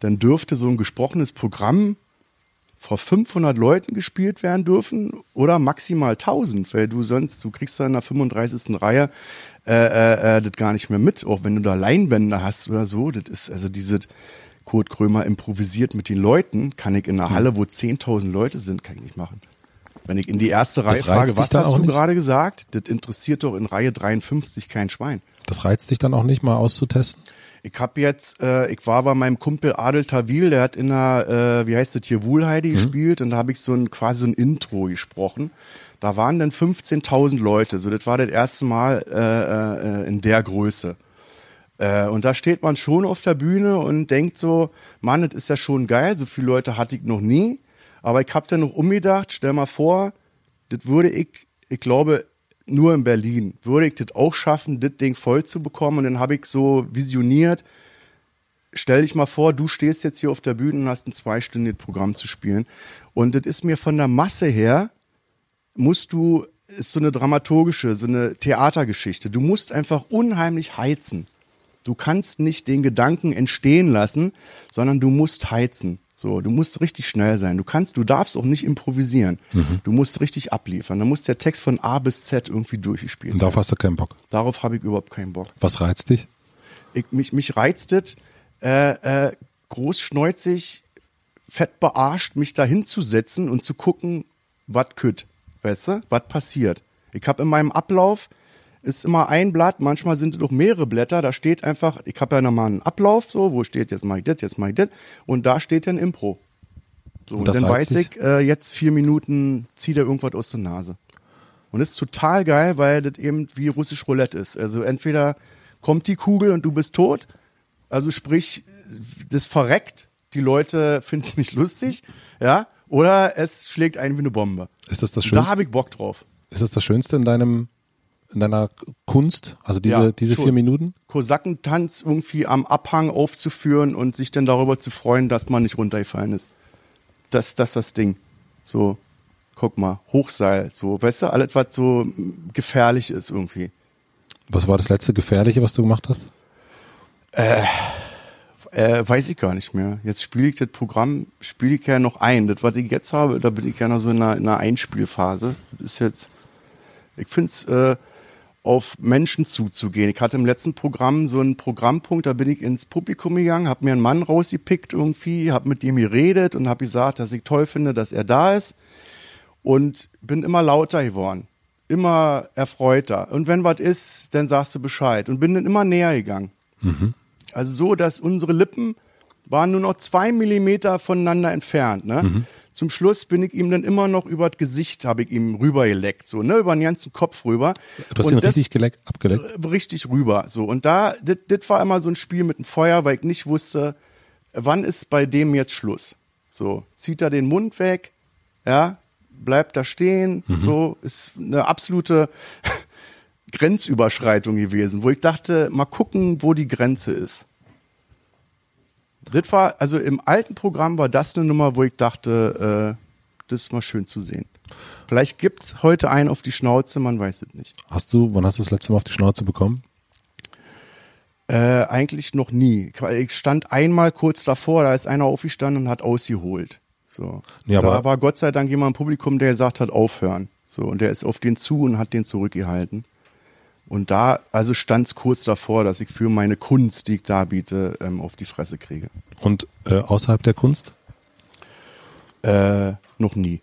dann dürfte so ein gesprochenes Programm vor 500 Leuten gespielt werden dürfen oder maximal 1000, weil du sonst, du kriegst da in der 35. Reihe äh, äh, äh, das gar nicht mehr mit, auch wenn du da Leinwände hast oder so. Das ist also diese Kurt Krömer improvisiert mit den Leuten, kann ich in einer hm. Halle, wo 10.000 Leute sind, kann ich nicht machen. Wenn ich in die erste Reihe frage, was hast du gerade gesagt? Das interessiert doch in Reihe 53 kein Schwein. Das reizt dich dann auch nicht mal auszutesten? Ich habe jetzt, äh, ich war bei meinem Kumpel Adel Tawil, der hat in der, äh, wie heißt das hier, Wuhlheide mhm. gespielt und da habe ich so ein quasi so ein Intro gesprochen. Da waren dann 15.000 Leute, so das war das erste Mal äh, äh, in der Größe. Äh, und da steht man schon auf der Bühne und denkt so, Mann, das ist ja schon geil, so viele Leute hatte ich noch nie. Aber ich habe dann noch umgedacht, stell mal vor, das würde ich, ich glaube, nur in Berlin, würde ich das auch schaffen, das Ding voll zu bekommen. Und dann habe ich so visioniert, stell dich mal vor, du stehst jetzt hier auf der Bühne und hast ein zweistündiges Programm zu spielen. Und das ist mir von der Masse her, musst du, ist so eine dramaturgische, so eine Theatergeschichte. Du musst einfach unheimlich heizen. Du kannst nicht den Gedanken entstehen lassen, sondern du musst heizen. So, du musst richtig schnell sein. Du kannst, du darfst auch nicht improvisieren. Mhm. Du musst richtig abliefern. Da muss der Text von A bis Z irgendwie durchgespielt. Und darauf hast du keinen Bock. Darauf habe ich überhaupt keinen Bock. Was reizt dich? Ich, mich, mich reizt es, äh, äh, großschneuzig, fett bearscht, mich da hinzusetzen und zu gucken, was kütt, weißt du, was passiert. Ich habe in meinem Ablauf ist immer ein Blatt, manchmal sind es auch mehrere Blätter, da steht einfach, ich habe ja nochmal einen Ablauf, so, wo steht, jetzt mach ich das, jetzt mach ich das, und da steht dann Impro. So, und, das dann weiß ich, äh, jetzt vier Minuten zieht er irgendwas aus der Nase. Und das ist total geil, weil das eben wie russisch Roulette ist. Also entweder kommt die Kugel und du bist tot, also sprich, das verreckt, die Leute finden es nicht lustig, ja, oder es schlägt ein wie eine Bombe. Ist das das Und da Schönste? habe ich Bock drauf. Ist das das Schönste in deinem, in deiner Kunst? Also diese, Ja, diese schon. vier Minuten? Kosakentanz irgendwie am Abhang aufzuführen und sich dann darüber zu freuen, dass man nicht runtergefallen ist. Das, das ist das Ding. So, guck mal, Hochseil, so, weißt du, alles, was so gefährlich ist irgendwie. Was war das letzte Gefährliche, was du gemacht hast? Äh, weiß ich gar nicht mehr. Jetzt spiele ich das Programm, spiele ich ja noch ein. Das, was ich jetzt habe, da bin ich ja noch so in einer, in einer Einspielphase. Das ist jetzt, ich finde es, äh, auf Menschen zuzugehen. Ich hatte im letzten Programm so einen Programmpunkt, da bin ich ins Publikum gegangen, habe mir einen Mann rausgepickt irgendwie, habe mit ihm geredet und habe gesagt, dass ich toll finde, dass er da ist und bin immer lauter geworden, immer erfreuter. Und wenn was ist, dann sagst du Bescheid und bin dann immer näher gegangen. Also so, dass unsere Lippen waren nur noch zwei Millimeter voneinander entfernt. Ne? Zum Schluss bin ich ihm dann immer noch über das Gesicht, habe ich ihm rübergeleckt, so, ne, über den ganzen Kopf rüber. Du hast Und ihn richtig geleckt, abgeleckt. äh, richtig rüber. So. Und da, das das war immer so ein Spiel mit dem Feuer, weil ich nicht wusste, wann ist bei dem jetzt Schluss. So, zieht er den Mund weg, ja, bleibt da stehen, so, ist eine absolute Grenzüberschreitung gewesen, wo ich dachte, mal gucken, wo die Grenze ist. Das war, also im alten Programm war das eine Nummer, wo ich dachte, äh, das ist mal schön zu sehen. Vielleicht gibt's heute einen auf die Schnauze, man weiß es nicht. Hast du, wann hast du das letzte Mal auf die Schnauze bekommen? Äh, eigentlich noch nie. Ich stand einmal kurz davor, da ist einer aufgestanden und hat ausgeholt. So. Ja, da aber- war Gott sei Dank jemand im Publikum, der gesagt hat, aufhören. So, und der ist auf den zu und hat den zurückgehalten. Und da, also stand es kurz davor, dass ich für meine Kunst, die ich da biete, ähm, auf die Fresse kriege. Und äh, außerhalb der Kunst? Äh, noch nie.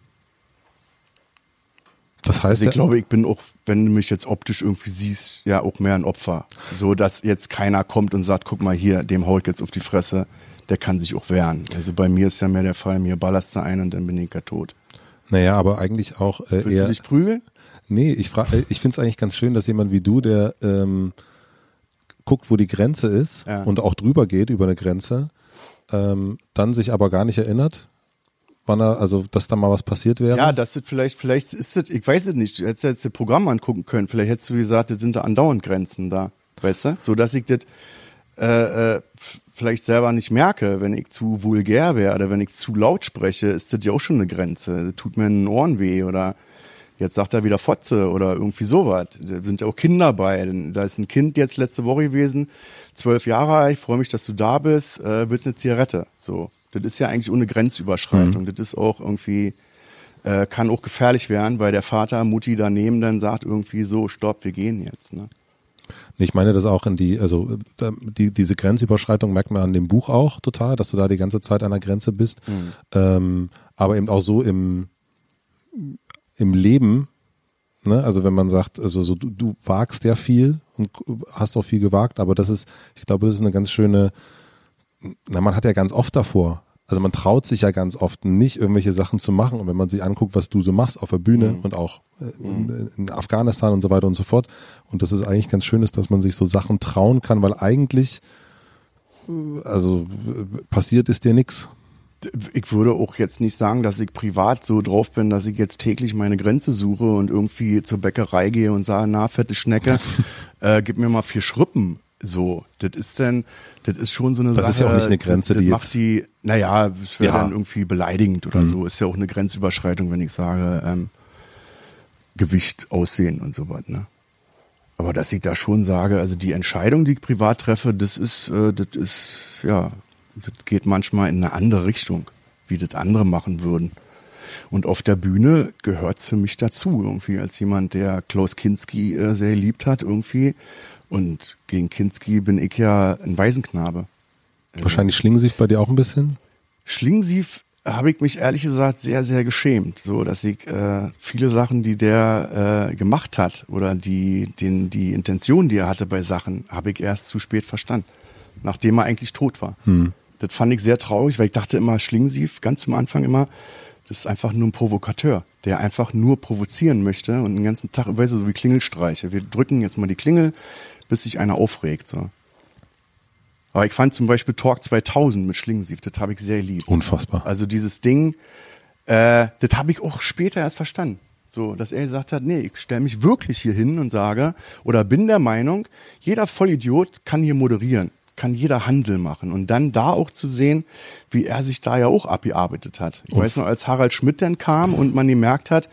Das heißt, Also ich glaube, ich bin auch, wenn du mich jetzt optisch irgendwie siehst, ja auch mehr ein Opfer. So, dass jetzt keiner kommt und sagt, guck mal hier, dem hau ich jetzt auf die Fresse, der kann sich auch wehren. Also bei mir ist ja mehr der Fall, mir ballerst du ein und dann bin ich ja tot. naja, aber eigentlich auch äh, Willst eher. du dich prügeln? Nee, ich frage, ich finde es eigentlich ganz schön, dass jemand wie du, der ähm, guckt, wo die Grenze ist Ja. und auch drüber geht über eine Grenze, ähm, dann sich aber gar nicht erinnert, wann er, also dass da mal was passiert wäre. Ja, das ist vielleicht, vielleicht ist das, ich weiß es nicht, du hättest jetzt das Programm angucken können, vielleicht hättest du gesagt, das sind da andauernd Grenzen da, weißt du? So dass ich das äh, äh, vielleicht selber nicht merke, wenn ich zu vulgär wäre oder wenn ich zu laut spreche, ist das ja auch schon eine Grenze. Das tut mir in den Ohren weh oder jetzt sagt er wieder Fotze oder irgendwie sowas. Da sind ja auch Kinder bei. Da ist ein Kind jetzt letzte Woche gewesen, zwölf Jahre alt, ich freue mich, dass du da bist, äh, willst eine Zigarette. So. Das ist ja eigentlich ohne Grenzüberschreitung. Das ist auch irgendwie, äh, kann auch gefährlich werden, weil der Vater, Mutti daneben dann sagt irgendwie so, stopp, wir gehen jetzt. Ne? Ich meine das auch in die, also die, diese Grenzüberschreitung merkt man an dem Buch auch total, dass du da die ganze Zeit an der Grenze bist. Ähm, aber eben auch so im, im Leben, ne? also wenn man sagt, also so du, du wagst ja viel und hast auch viel gewagt, aber das ist, ich glaube, das ist eine ganz schöne, na, man hat ja ganz oft davor. Also man traut sich ja ganz oft nicht, irgendwelche Sachen zu machen. Und wenn man sich anguckt, was du so machst auf der Bühne und auch äh, in, in Afghanistan und so weiter und so fort. Und das ist eigentlich ganz schön ist, dass man sich so Sachen trauen kann, weil eigentlich, äh, also äh, passiert ist dir nichts. Ich würde auch jetzt nicht sagen, dass ich privat so drauf bin, dass ich jetzt täglich meine Grenze suche und irgendwie zur Bäckerei gehe und sage, na, fette Schnecke, äh, gib mir mal vier Schrippen. So, das ist denn, das ist schon so eine Das Sache. ist ja auch nicht eine Grenze, das, das die macht jetzt- die, naja, das wäre Ja. Mhm. dann irgendwie beleidigend oder so. Ist ja auch eine Grenzüberschreitung, wenn ich sage, ähm, Gewicht, Aussehen und so was, ne? Aber dass ich da schon sage, also die Entscheidung, die ich privat treffe, das ist, äh, das ist, ja, das geht manchmal in eine andere Richtung, wie das andere machen würden. Und auf der Bühne gehört's für mich dazu, irgendwie, als jemand, der Klaus Kinski äh, sehr geliebt hat, irgendwie. Und gegen Kinski bin ich ja ein Waisenknabe. Wahrscheinlich Schlingensief bei dir auch ein bisschen? Schlingensief habe ich mich ehrlich gesagt sehr, sehr geschämt, so dass ich äh, viele Sachen, die der äh, gemacht hat oder die, den, die Intention, die er hatte bei Sachen, habe ich erst zu spät verstanden, nachdem er eigentlich tot war. Hm. Das fand ich sehr traurig, weil ich dachte immer, Schlingensief, ganz zum Anfang immer, das ist einfach nur ein Provokateur, der einfach nur provozieren möchte und den ganzen Tag, weißt du, so wie Klingelstreiche. Wir drücken jetzt mal die Klingel, bis sich einer aufregt. So. Aber ich fand zum Beispiel Talk 2000 mit Schlingensief, das habe ich sehr lieb. Unfassbar. Also dieses Ding, äh, das habe ich auch später erst verstanden. So, dass er gesagt hat, nee, ich stelle mich wirklich hier hin und sage, oder bin der Meinung, jeder Vollidiot kann hier moderieren, kann jeder Handel machen. Und dann da auch zu sehen, wie er sich da ja auch abgearbeitet hat. Ich und weiß noch, als Harald Schmidt dann kam und man gemerkt hat,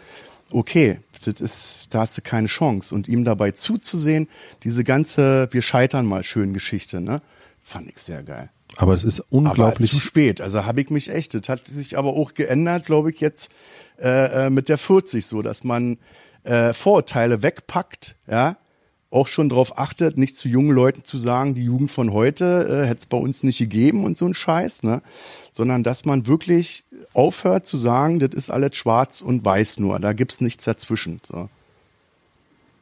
okay, das ist, da hast du keine Chance. Und ihm dabei zuzusehen, diese ganze Wir scheitern mal schön Geschichte, ne? Fand ich sehr geil. Aber es ist unglaublich. Aber zu spät. Also habe ich mich echt. Das hat sich aber auch geändert, glaube ich, jetzt äh, äh mit der 40 so, dass man äh, Vorurteile wegpackt, ja, auch schon darauf achtet, nicht zu jungen Leuten zu sagen, die Jugend von heute äh, hätte es bei uns nicht gegeben und so ein Scheiß, ne? Sondern dass man wirklich aufhört zu sagen, das ist alles schwarz und weiß nur, da gibt's nichts dazwischen. So.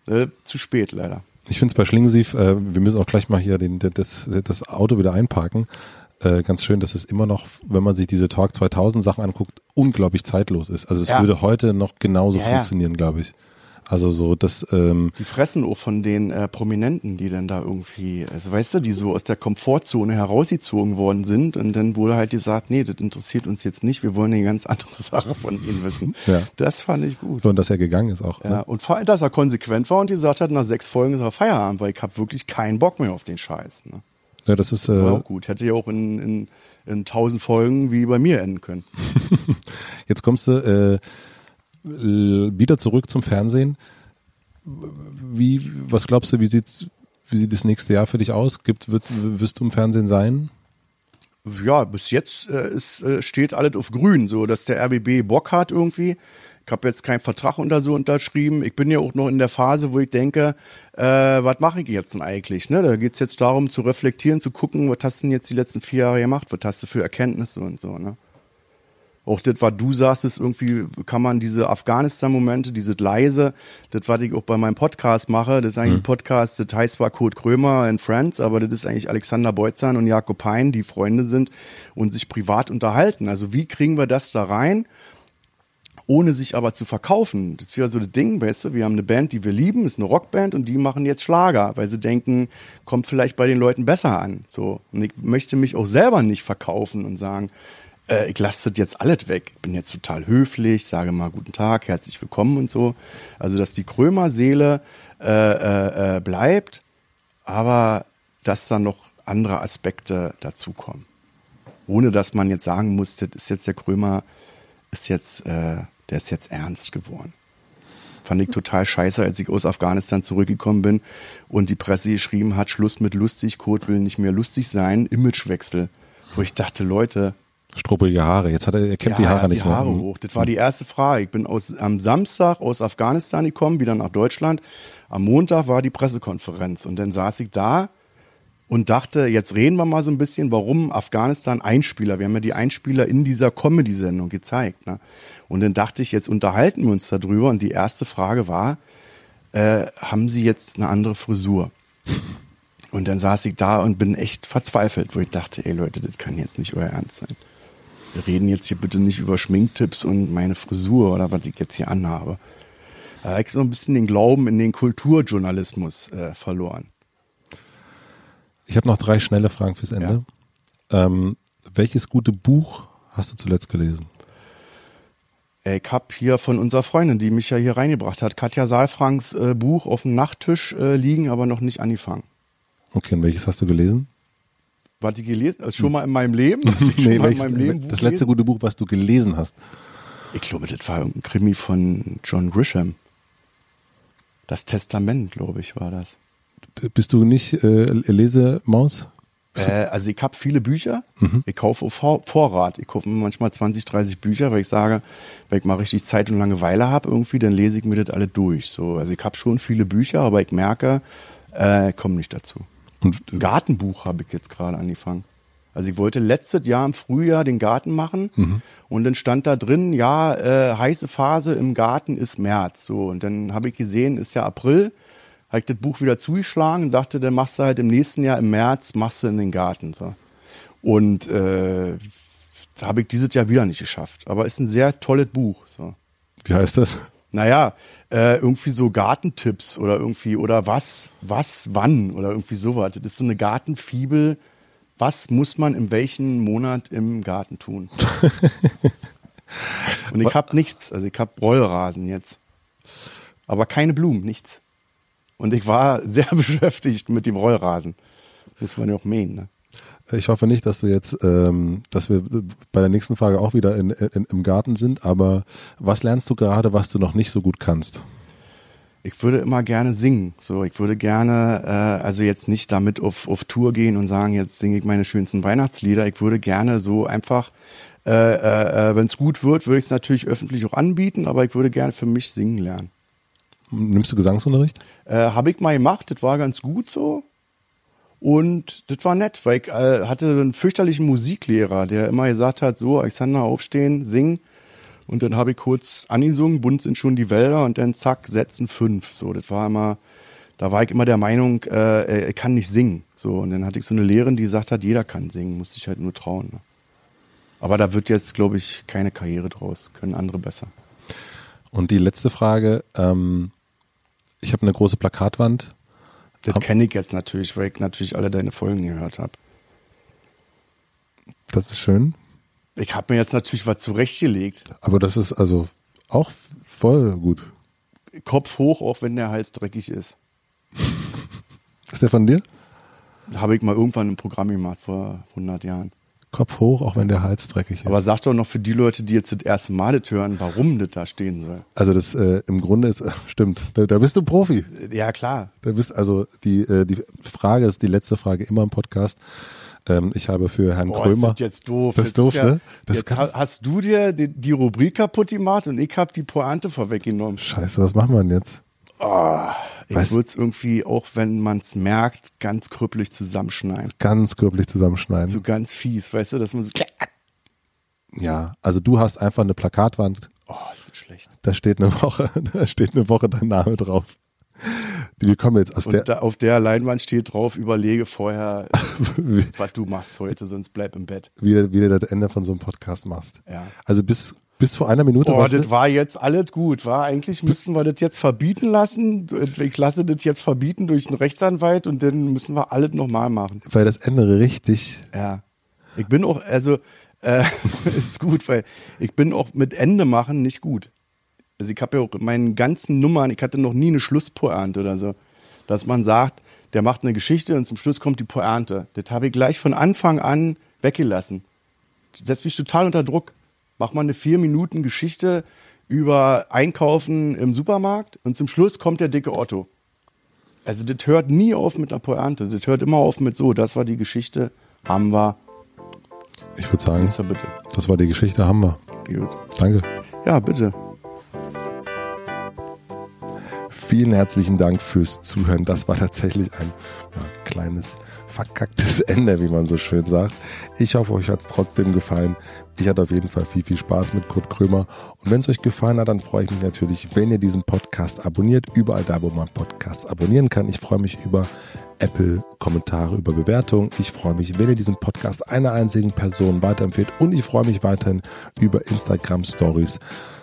Äh, zu spät leider. Ich finde es bei Schlingensief, äh, wir müssen auch gleich mal hier den, das, das Auto wieder einparken. Äh, ganz schön, dass es immer noch, wenn man sich diese Talk 2000 Sachen anguckt, unglaublich zeitlos ist. Also es ja. würde heute noch genauso ja, funktionieren, glaube ich. Also so das. Ähm die fressen auch von den äh, Prominenten, die dann da irgendwie, also weißt du, die so aus der Komfortzone herausgezogen worden sind und dann wurde halt gesagt, nee, das interessiert uns jetzt nicht, wir wollen eine ganz andere Sache von ihnen wissen. Ja. Das fand ich gut. Und dass er gegangen ist auch. Ja, ne? und vor allem, dass er konsequent war und gesagt hat, nach sechs Folgen ist er Feierabend, weil ich habe wirklich keinen Bock mehr auf den Scheiß. Ne? Ja, das ist. Äh, war auch gut. Hätte ja auch in, in, in tausend Folgen wie bei mir enden können. Jetzt kommst du äh, wieder zurück zum Fernsehen. Wie, was glaubst du, wie sieht's, wie sieht das nächste Jahr für dich aus? Gibt, wird, wirst du im Fernsehen sein? Ja, bis jetzt äh, ist, äh, steht alles auf grün, so dass der RBB Bock hat irgendwie. Ich habe jetzt keinen Vertrag unter so unterschrieben. Ich bin ja auch noch in der Phase, wo ich denke, äh, was mache ich jetzt denn eigentlich? Ne? Da geht's jetzt darum zu reflektieren, zu gucken, was hast du denn jetzt die letzten vier Jahre gemacht, was hast du für Erkenntnisse und so. Ne? Auch das, was du sagst, ist irgendwie, kann man diese Afghanistan-Momente, diese leise, das, was ich auch bei meinem Podcast mache, das ist eigentlich mhm. ein Podcast, das heißt zwar Kurt Krömer and Friends, aber das ist eigentlich Alexander Beutzahn und Jakob Hein, die Freunde sind und sich privat unterhalten. Also wie kriegen wir das da rein? ohne sich aber zu verkaufen. Das wäre so das Ding, weißt du, wir haben eine Band, die wir lieben, ist eine Rockband und die machen jetzt Schlager, weil sie denken, kommt vielleicht bei den Leuten besser an. So. Und ich möchte mich auch selber nicht verkaufen und sagen, äh, ich lasse das jetzt alles weg. Ich bin jetzt total höflich, sage mal guten Tag, herzlich willkommen und so. Also, dass die Krömer-Seele äh, äh, äh, bleibt, aber dass dann noch andere Aspekte dazukommen. Ohne dass man jetzt sagen muss, das ist jetzt der Krömer, ist jetzt, äh, der ist jetzt ernst geworden. Fand ich total scheiße, als ich aus Afghanistan zurückgekommen bin und die Presse geschrieben hat, Schluss mit lustig, Kurt will nicht mehr lustig sein, Imagewechsel. Wo ich dachte, Leute, Struppelige Haare. Jetzt hat er, er kennt ja, die Haare nicht die Haare mehr. hoch. Das war die erste Frage. Ich bin aus, am Samstag aus Afghanistan gekommen, wieder nach Deutschland. Am Montag war die Pressekonferenz und dann saß ich da und dachte, jetzt reden wir mal so ein bisschen, warum Afghanistan Einspieler. Wir haben ja die Einspieler in dieser Comedy-Sendung gezeigt. Ne? Und dann dachte ich, jetzt unterhalten wir uns darüber. Und die erste Frage war, äh, haben Sie jetzt eine andere Frisur? Und dann saß ich da und bin echt verzweifelt, wo ich dachte, ey Leute, das kann jetzt nicht euer Ernst sein wir reden jetzt hier bitte nicht über Schminktipps und meine Frisur oder was ich jetzt hier anhabe. Da habe ich so ein bisschen den Glauben in den Kulturjournalismus äh, verloren. Ich habe noch drei schnelle Fragen fürs Ende. Ja. Ähm, welches gute Buch hast du zuletzt gelesen? Ich habe hier von unserer Freundin, die mich ja hier reingebracht hat, Katja Saalfranks äh, Buch auf dem Nachttisch äh, liegen, aber noch nicht angefangen. Okay, und welches hast du gelesen? Was ich gelesen also schon mal in meinem Leben? nee, welches, meinem Leben das letzte gute Buch, was du gelesen hast. Ich glaube, das war ein Krimi von John Grisham. Das Testament, glaube ich, war das. Bist du nicht äh, Lesemaus? Äh, also ich habe viele Bücher. Mhm. Ich kaufe auf Vorrat. Ich kaufe manchmal 20, 30 Bücher, weil ich sage, wenn ich mal richtig Zeit und Langeweile habe irgendwie, dann lese ich mir das alle durch. So, also ich habe schon viele Bücher, aber ich merke, äh, ich komme nicht dazu. Und Gartenbuch habe ich jetzt gerade angefangen. Also ich wollte letztes Jahr im Frühjahr den Garten machen Mhm. und dann stand da drin, ja, äh, heiße Phase im Garten ist März. So und dann habe ich gesehen, ist ja April, habe ich das Buch wieder zugeschlagen und dachte, dann machst du halt im nächsten Jahr im März machst du in den Garten. So und äh, habe ich dieses Jahr wieder nicht geschafft. Aber ist ein sehr tolles Buch. So. Wie heißt das? Naja, äh, irgendwie so Gartentipps oder irgendwie, oder was, was, wann oder irgendwie sowas. Das ist so eine Gartenfibel. Was muss man in welchem Monat im Garten tun? Und ich habe nichts. Also ich habe Rollrasen jetzt. Aber keine Blumen, nichts. Und ich war sehr beschäftigt mit dem Rollrasen. Muss man ja auch mähen, ne? Ich hoffe nicht, dass du jetzt, ähm, dass wir bei der nächsten Frage auch wieder in, in, im Garten sind, aber was lernst du gerade, was du noch nicht so gut kannst? Ich würde immer gerne singen. So, ich würde gerne, äh, also jetzt nicht damit auf, auf Tour gehen und sagen, jetzt singe ich meine schönsten Weihnachtslieder. Ich würde gerne so einfach, äh, äh, wenn es gut wird, würde ich es natürlich öffentlich auch anbieten, aber ich würde gerne für mich singen lernen. Nimmst du Gesangsunterricht? Äh, Habe ich mal gemacht, das war ganz gut so. Und das war nett, weil ich äh, hatte einen fürchterlichen Musiklehrer, der immer gesagt hat, so, Alexander, aufstehen, singen. Und dann habe ich kurz angesungen, bunt sind schon die Wälder und dann zack, setzen fünf. So, das war immer, da war ich immer der Meinung, äh, ich kann nicht singen. So, und dann hatte ich so eine Lehrerin, die gesagt hat, jeder kann singen, muss sich halt nur trauen. Ne? Aber da wird jetzt, glaube ich, keine Karriere draus. Können andere besser. Und die letzte Frage, ähm, ich habe eine große Plakatwand. Das kenne ich jetzt natürlich, weil ich natürlich alle deine Folgen gehört habe. Das ist schön. Ich habe mir jetzt natürlich was zurechtgelegt. Aber das ist also auch voll gut. Kopf hoch, auch wenn der Hals dreckig ist. Ist der von dir? Habe ich mal irgendwann im Programm gemacht vor 100 Jahren. Kopf hoch, auch wenn der Hals dreckig ist. Aber sag doch noch für die Leute, die jetzt das erste Mal das hören, warum das da stehen soll. also das äh, im Grunde ist, äh, stimmt, da, da bist du Profi. Ja, klar. Da bist also die, äh, die Frage ist die letzte Frage immer im Podcast. Ähm, ich habe für Herrn Boah, Krömer. ist das jetzt doof. Das ist doof, ja, ne? Das jetzt kannst- ha- hast du dir die, die Rubrik kaputt gemacht und ich habe die Pointe vorweggenommen. Scheiße, was machen wir denn jetzt? Ich Weißt- würde es irgendwie, auch wenn man es merkt, ganz krüppelig zusammenschneiden. Ganz grüblich zusammenschneiden. So ganz fies, weißt du, dass man so. Ja, also du hast einfach eine Plakatwand, Oh, ist das schlecht. da steht eine Woche, da steht eine Woche dein Name drauf. Wir kommen jetzt aus Und der, da, auf der Leinwand steht drauf, überlege vorher, was du machst heute, sonst bleib im Bett. wie, du- wie du das Ende von so einem Podcast machst. Ja. Also bis, bis vor einer Minute Boah, das war jetzt alles gut, war Eigentlich müssten wir das jetzt verbieten lassen. Ich lasse das jetzt verbieten durch einen Rechtsanwalt und dann müssen wir alles nochmal machen. weil das Ende richtig, Ja. Ich bin auch, also, äh, ist gut, weil ich bin auch mit Ende machen nicht gut. Also ich habe ja auch in meinen ganzen Nummern, ich hatte noch nie eine Schlusspointe oder so, dass man sagt, der macht eine Geschichte und zum Schluss kommt die Pointe. Das habe ich gleich von Anfang an weggelassen. Setzt mich total unter Druck. Mach mal eine vier Minuten Geschichte über Einkaufen im Supermarkt und zum Schluss kommt der dicke Otto. Also das hört nie auf mit einer Pointe. Das hört immer auf mit so, das war die Geschichte, haben wir, ich würde sagen, das war die Geschichte, haben wir. Gut. Danke. Ja, bitte. Vielen herzlichen Dank fürs Zuhören. Das war tatsächlich ein ja, kleines verkacktes Ende, wie man so schön sagt. Ich hoffe, euch hat es trotzdem gefallen. Ich hatte auf jeden Fall viel, viel Spaß mit Kurt Krömer. Und wenn es euch gefallen hat, dann freue ich mich natürlich, wenn ihr diesen Podcast abonniert. Überall da, wo man Podcast abonnieren kann. Ich freue mich über Apple-Kommentare, über Bewertungen. Ich freue mich, wenn ihr diesen Podcast einer einzigen Person weiterempfehlt. Und ich freue mich weiterhin über Instagram-Stories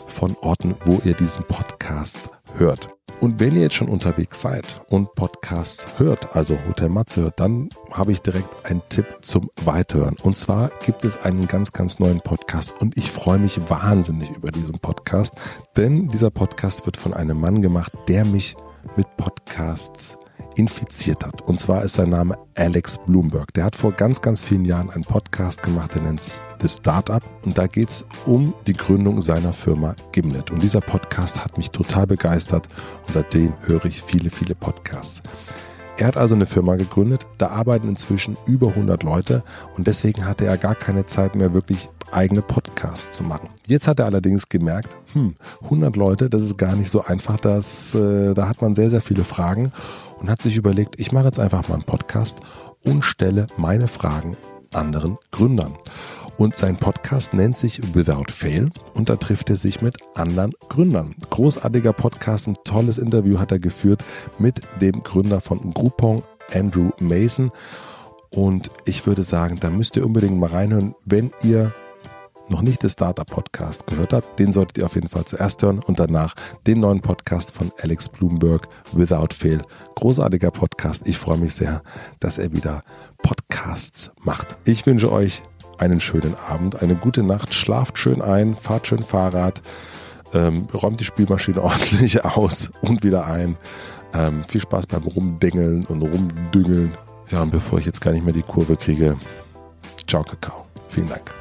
von Orten, wo ihr diesen Podcast hört. Und wenn ihr jetzt schon unterwegs seid und Podcasts hört, also Hotel Matze hört, dann habe ich direkt einen Tipp zum Weiterhören. Und zwar gibt es einen ganz, ganz neuen Podcast und ich freue mich wahnsinnig über diesen Podcast, denn dieser Podcast wird von einem Mann gemacht, der mich mit Podcasts infiziert hat. Und zwar ist sein Name Alex Bloomberg. Der hat vor ganz, ganz vielen Jahren einen Podcast gemacht, der nennt sich The Startup. Und da geht es um die Gründung seiner Firma Gimlet. Und dieser Podcast hat mich total begeistert und seitdem höre ich viele, viele Podcasts. Er hat also eine Firma gegründet, da arbeiten inzwischen über 100 Leute und deswegen hatte er gar keine Zeit mehr wirklich eigene Podcasts zu machen. Jetzt hat er allerdings gemerkt, hm, 100 Leute, das ist gar nicht so einfach, das, äh, da hat man sehr, sehr viele Fragen und hat sich überlegt, ich mache jetzt einfach mal einen Podcast und stelle meine Fragen anderen Gründern. Und sein Podcast nennt sich Without Fail und da trifft er sich mit anderen Gründern. Großartiger Podcast, ein tolles Interview hat er geführt mit dem Gründer von Groupon, Andrew Mason. Und ich würde sagen, da müsst ihr unbedingt mal reinhören, wenn ihr noch nicht das Startup Podcast gehört habt, den solltet ihr auf jeden Fall zuerst hören und danach den neuen Podcast von Alex Bloomberg, Without Fail. Großartiger Podcast. Ich freue mich sehr, dass er wieder Podcasts macht. Ich wünsche euch einen schönen Abend, eine gute Nacht, schlaft schön ein, fahrt schön Fahrrad, ähm, räumt die Spielmaschine ordentlich aus und wieder ein. Ähm, viel Spaß beim Rumdingeln und Rumdüngeln. Ja, und bevor ich jetzt gar nicht mehr die Kurve kriege, ciao Kakao. Vielen Dank.